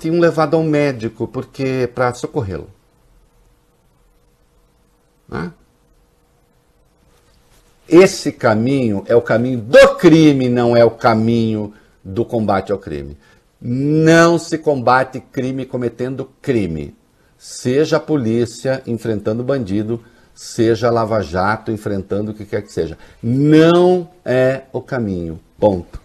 B: tinham levado ao médico porque para socorrê-lo. Né? Esse caminho é o caminho do crime, não é o caminho do combate ao crime. Não se combate crime cometendo crime. Seja a polícia enfrentando bandido, seja Lava Jato enfrentando o que quer que seja. Não é o caminho. Ponto.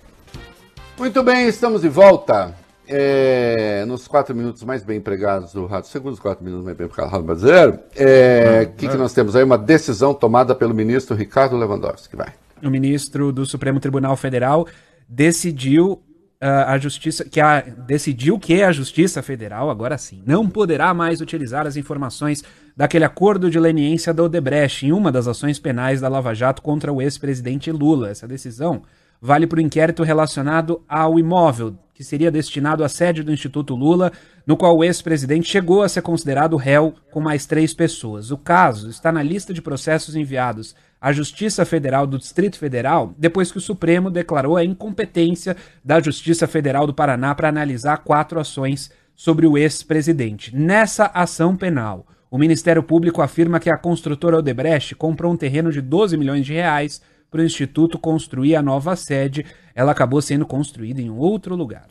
B: Muito bem, estamos de volta. É, nos quatro minutos mais bem empregados do Rádio Segundo, os quatro minutos mais bem empregados do Rádio Brasileiro, o é, que, que nós temos aí? Uma decisão tomada pelo ministro Ricardo Lewandowski. Vai.
F: O ministro do Supremo Tribunal Federal decidiu uh, a justiça que a, decidiu que a Justiça Federal, agora sim, não poderá mais utilizar as informações daquele acordo de leniência da Odebrecht em uma das ações penais da Lava Jato contra o ex-presidente Lula. Essa decisão vale para o inquérito relacionado ao imóvel que seria destinado à sede do Instituto Lula, no qual o ex-presidente chegou a ser considerado réu com mais três pessoas. O caso está na lista de processos enviados à Justiça Federal do Distrito Federal depois que o Supremo declarou a incompetência da Justiça Federal do Paraná para analisar quatro ações sobre o ex-presidente. Nessa ação penal, o Ministério Público afirma que a construtora Odebrecht comprou um terreno de 12 milhões de reais para o Instituto construir a nova sede. Ela acabou sendo construída em outro lugar.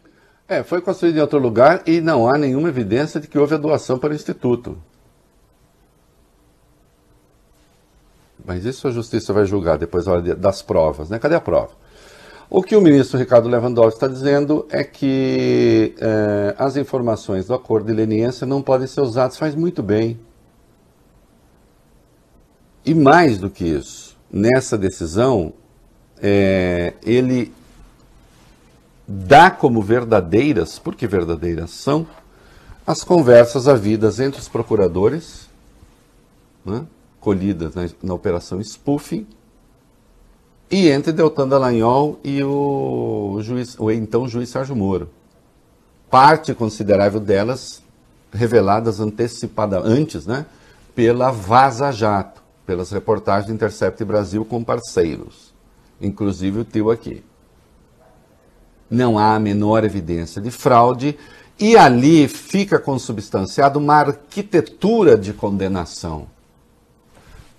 B: É, foi construída em outro lugar e não há nenhuma evidência de que houve a doação para o Instituto. Mas isso a justiça vai julgar depois das provas, né? Cadê a prova? O que o ministro Ricardo Lewandowski está dizendo é que é, as informações do acordo de leniência não podem ser usadas, faz muito bem. E mais do que isso, nessa decisão, é, ele dá como verdadeiras, porque verdadeiras são, as conversas havidas entre os procuradores né, colhidas na, na operação spoofing, e entre Deltan Dallagnol e o, juiz, o então juiz Sérgio Moro. Parte considerável delas reveladas antecipada antes, né, pela Vaza Jato, pelas reportagens do Intercept Brasil com parceiros, inclusive o teu aqui. Não há a menor evidência de fraude e ali fica consubstanciado uma arquitetura de condenação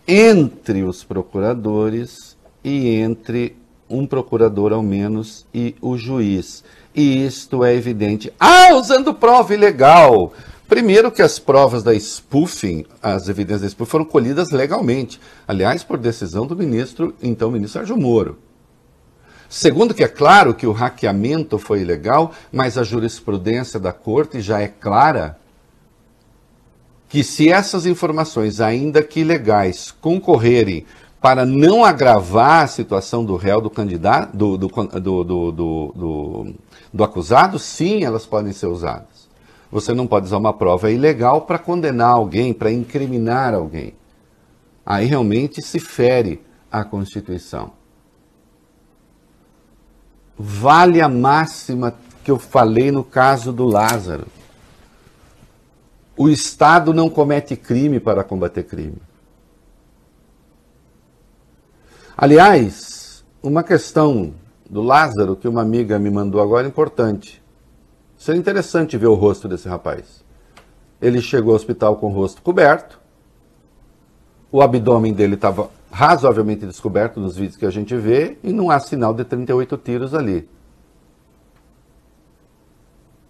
B: entre os procuradores e entre um procurador ao menos e o juiz. E isto é evidente. Ah, usando prova ilegal. Primeiro que as provas da spoofing, as evidências da spoofing foram colhidas legalmente. Aliás, por decisão do ministro, então ministro Sérgio Moro. Segundo que é claro que o hackeamento foi ilegal, mas a jurisprudência da corte já é clara que se essas informações, ainda que ilegais, concorrerem para não agravar a situação do réu, do candidato, do, do, do, do acusado, sim, elas podem ser usadas. Você não pode usar uma prova ilegal para condenar alguém, para incriminar alguém. Aí realmente se fere a Constituição. Vale a máxima que eu falei no caso do Lázaro. O Estado não comete crime para combater crime. Aliás, uma questão do Lázaro que uma amiga me mandou agora é importante. Seria interessante ver o rosto desse rapaz. Ele chegou ao hospital com o rosto coberto, o abdômen dele estava razoavelmente descoberto nos vídeos que a gente vê e não há sinal de 38 tiros ali.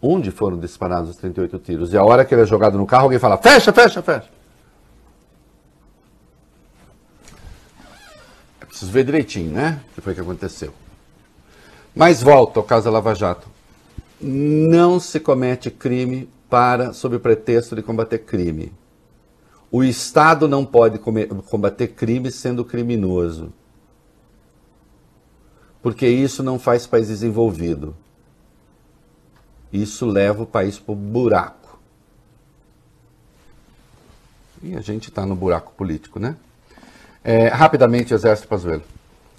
B: Onde foram disparados os 38 tiros? E a hora que ele é jogado no carro, alguém fala: fecha, fecha, fecha. É preciso ver direitinho, né? O que foi que aconteceu. Mas volta ao caso da Lava Jato. Não se comete crime para sob o pretexto de combater crime. O Estado não pode combater crime sendo criminoso. Porque isso não faz país desenvolvido. Isso leva o país para o buraco. E a gente está no buraco político, né? É, rapidamente, Exército Pazuello.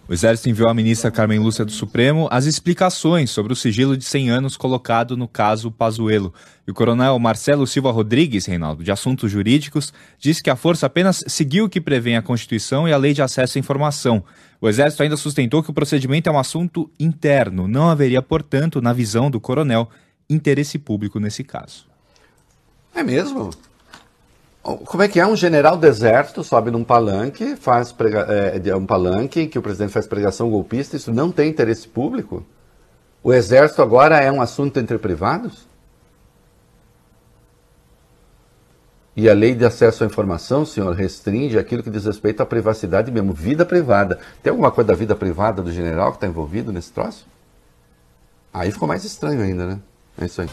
C: O Exército enviou à ministra Carmen Lúcia do Supremo as explicações sobre o sigilo de 100 anos colocado no caso Pazuello. E o coronel Marcelo Silva Rodrigues, Reinaldo, de Assuntos Jurídicos, disse que a força apenas seguiu o que prevê a Constituição e a Lei de Acesso à Informação. O Exército ainda sustentou que o procedimento é um assunto interno. Não haveria, portanto, na visão do coronel, interesse público nesse caso.
B: É mesmo? Como é que é? Um general do exército sobe num palanque, faz prega... é, um palanque que o presidente faz pregação golpista, isso não tem interesse público? O exército agora é um assunto entre privados? E a lei de acesso à informação, senhor, restringe aquilo que diz respeito à privacidade mesmo, vida privada. Tem alguma coisa da vida privada do general que está envolvido nesse troço? Aí ficou mais estranho ainda, né? É isso aí.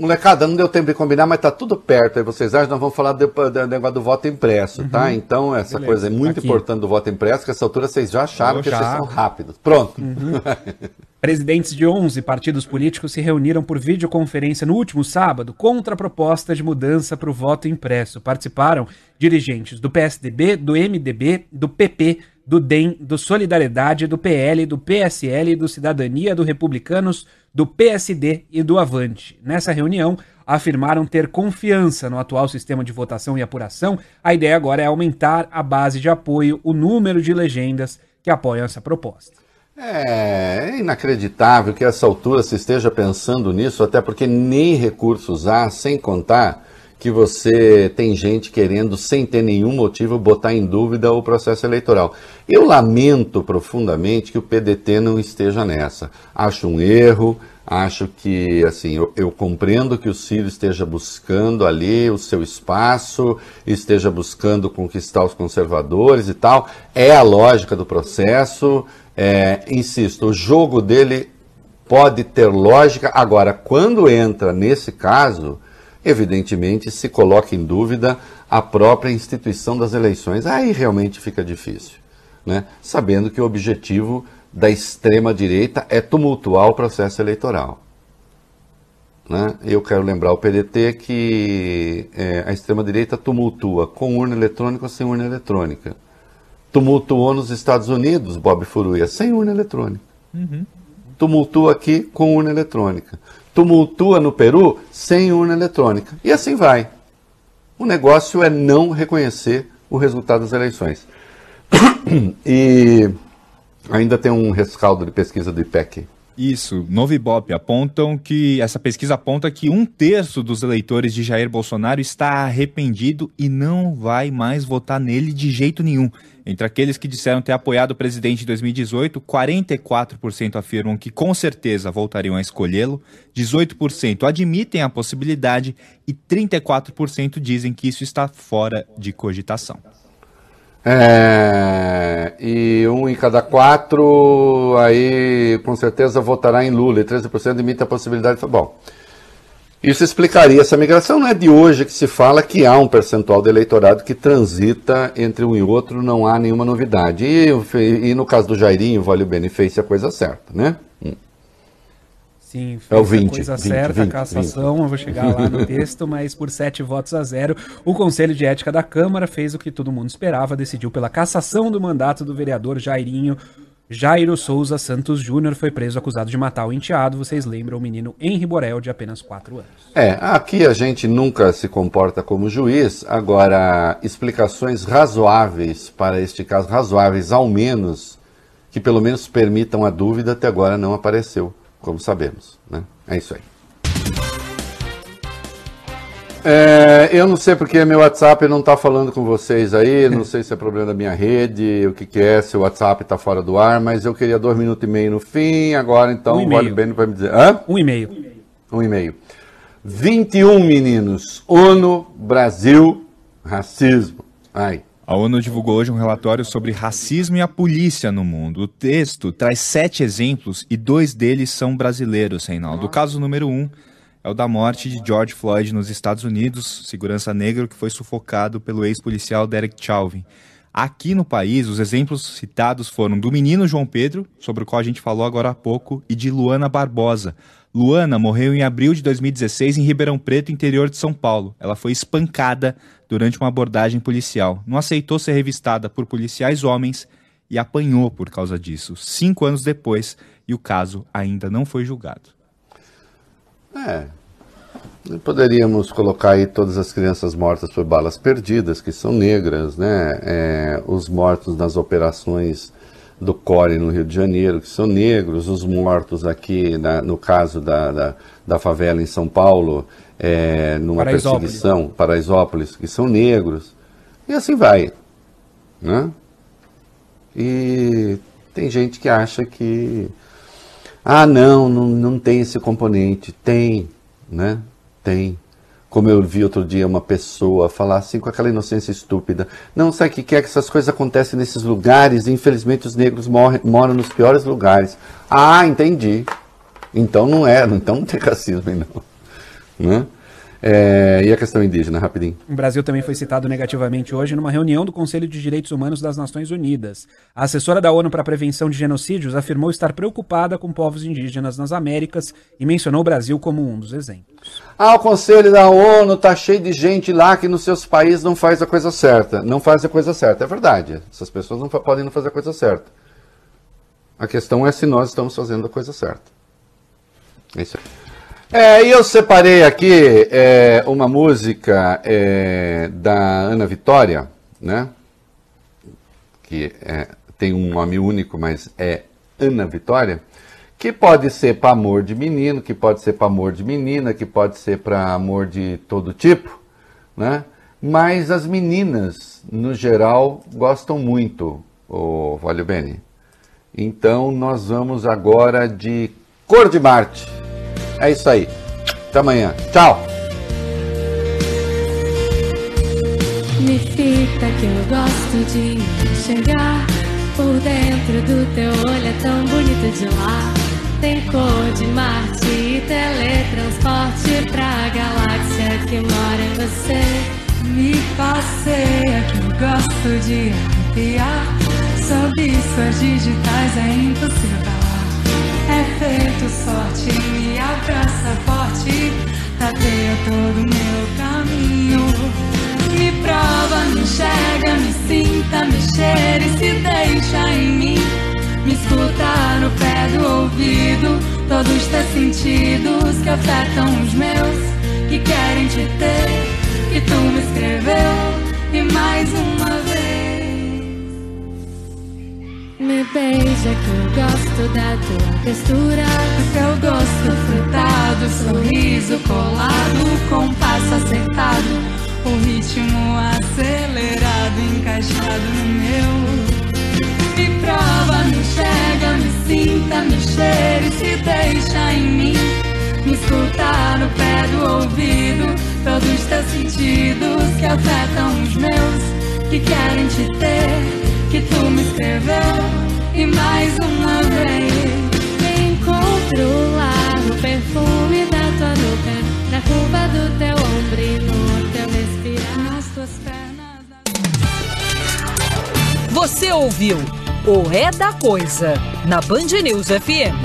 B: Molecada, não deu tempo de combinar, mas tá tudo perto. Aí vocês acham, nós vamos falar do, do negócio do voto impresso, tá? uhum. tá? Então, essa Beleza, coisa é muito aqui. importante do voto impresso, que essa altura vocês já acharam que já. vocês são rápidos. Pronto. Uhum.
F: Presidentes de 11 partidos políticos se reuniram por videoconferência no último sábado contra a proposta de mudança para o voto impresso. Participaram dirigentes do PSDB, do MDB, do PP, do DEM, do Solidariedade, do PL, do PSL, do Cidadania, do Republicanos, do PSD e do Avante. Nessa reunião, afirmaram ter confiança no atual sistema de votação e apuração. A ideia agora é aumentar a base de apoio, o número de legendas que apoiam essa proposta.
B: É inacreditável que a essa altura se esteja pensando nisso, até porque nem recursos há, sem contar que você tem gente querendo, sem ter nenhum motivo, botar em dúvida o processo eleitoral. Eu lamento profundamente que o PDT não esteja nessa. Acho um erro, acho que, assim, eu, eu, compreendo que o Ciro esteja buscando ali o seu espaço, esteja buscando conquistar os conservadores e tal. É a lógica do processo. É, insisto, o jogo dele pode ter lógica. Agora, quando entra nesse caso evidentemente se coloca em dúvida a própria instituição das eleições. Aí realmente fica difícil, né? sabendo que o objetivo da extrema-direita é tumultuar o processo eleitoral. né? Eu quero lembrar o PDT que é, a extrema-direita tumultua com urna eletrônica ou sem urna eletrônica. Tumultuou nos Estados Unidos, Bob Furuia, sem urna eletrônica. Uhum. Tumultua aqui com urna eletrônica. Tumultua no Peru sem urna eletrônica. E assim vai. O negócio é não reconhecer o resultado das eleições. e ainda tem um rescaldo de pesquisa do IPEC
C: isso, Novo Ibope apontam que essa pesquisa aponta que um terço dos eleitores de Jair Bolsonaro está arrependido e não vai mais votar nele de jeito nenhum. Entre aqueles que disseram ter apoiado o presidente em 2018, 44% afirmam que com certeza voltariam a escolhê-lo, 18% admitem a possibilidade e 34% dizem que isso está fora de cogitação.
B: É, e um em cada quatro, aí com certeza votará em Lula, e 13% imita a possibilidade de. Bom, isso explicaria essa migração. Não é de hoje que se fala que há um percentual de eleitorado que transita entre um e outro, não há nenhuma novidade. E, e no caso do Jairinho, Vale o Bene fez a coisa certa, né? Hum.
F: Sim, fez é o 20, a coisa 20, certa, 20, a cassação, 20. eu vou chegar lá no texto, mas por sete votos a zero, o Conselho de Ética da Câmara fez o que todo mundo esperava, decidiu pela cassação do mandato do vereador Jairinho. Jairo Souza Santos Júnior foi preso acusado de matar o enteado. Vocês lembram o menino Henri Borel, de apenas 4 anos.
B: É, aqui a gente nunca se comporta como juiz. Agora, explicações razoáveis para este caso, razoáveis ao menos, que pelo menos permitam a dúvida, até agora não apareceu como sabemos. Né? É isso aí. É, eu não sei porque meu WhatsApp não está falando com vocês aí, não sei se é problema da minha rede, o que, que é, se o WhatsApp está fora do ar, mas eu queria dois minutos e meio no fim, agora então
F: um
B: vale bem para me dizer. Hã?
F: Um e meio.
B: Um e meio. 21 meninos. ONU, Brasil, racismo. Ai.
C: A ONU divulgou hoje um relatório sobre racismo e a polícia no mundo. O texto traz sete exemplos e dois deles são brasileiros, Reinaldo. O caso número um é o da morte de George Floyd nos Estados Unidos, segurança negro que foi sufocado pelo ex-policial Derek Chauvin. Aqui no país, os exemplos citados foram do menino João Pedro, sobre o qual a gente falou agora há pouco, e de Luana Barbosa. Luana morreu em abril de 2016 em Ribeirão Preto, interior de São Paulo. Ela foi espancada durante uma abordagem policial. Não aceitou ser revistada por policiais homens e apanhou por causa disso. Cinco anos depois, e o caso ainda não foi julgado.
B: É. Poderíamos colocar aí todas as crianças mortas por balas perdidas, que são negras, né? É, os mortos nas operações do CORE no Rio de Janeiro, que são negros, os mortos aqui, na, no caso da, da, da favela em São Paulo, é, numa perseguição, Paraisópolis, que são negros, e assim vai. Né? E tem gente que acha que, ah, não, não, não tem esse componente. Tem, né? Tem. Como eu vi outro dia uma pessoa falar assim com aquela inocência estúpida. Não, sabe o que, é que essas coisas acontecem nesses lugares e infelizmente os negros morrem, moram nos piores lugares. Ah, entendi. Então não é, então não tem racismo, não. Né? É, e a questão indígena, rapidinho.
F: O Brasil também foi citado negativamente hoje numa reunião do Conselho de Direitos Humanos das Nações Unidas. A assessora da ONU para a Prevenção de Genocídios afirmou estar preocupada com povos indígenas nas Américas e mencionou o Brasil como um dos exemplos.
B: Ah, o Conselho da ONU tá cheio de gente lá que nos seus países não faz a coisa certa. Não faz a coisa certa. É verdade. Essas pessoas não podem não fazer a coisa certa. A questão é se nós estamos fazendo a coisa certa. É isso aí. É, e eu separei aqui é, uma música é, da Ana Vitória, né? Que é, tem um nome único, mas é Ana Vitória, que pode ser para amor de menino, que pode ser para amor de menina, que pode ser para amor de todo tipo, né? Mas as meninas, no geral, gostam muito, o Vale Bene. Então nós vamos agora de Cor de Marte. É isso aí. Até amanhã. Tchau.
G: Me fita que eu gosto de enxergar por dentro do teu olho é tão bonito de lá. Tem cor de Marte e teletransporte pra galáxia que mora em você. Me passeia que eu gosto de arrepiar. Sob suas digitais é impossível. É feito sorte, me abraça forte, tateia todo meu caminho. Me prova, me enxerga, me sinta, me cheire, se deixa em mim. Me escuta no pé do ouvido, todos teus sentidos que afetam os meus, que querem te ter, que tu me escreveu, e mais uma vez. Me beija que eu gosto da tua textura, do teu gosto frutado, sorriso colado, compasso acertado, o ritmo acelerado, encaixado no meu. Me prova, me enxerga, me sinta, me cheire, se deixa em mim. Me escuta no pé do ouvido, todos teus sentidos que afetam os meus, que querem te ter, que tu me escreveu, e mais uma vez.
H: Me encontro lá no perfume da tua nuca, na curva do teu ombro e no teu respirar.
G: Nas tuas pernas.
A: Você ouviu o É da Coisa na Band News FM.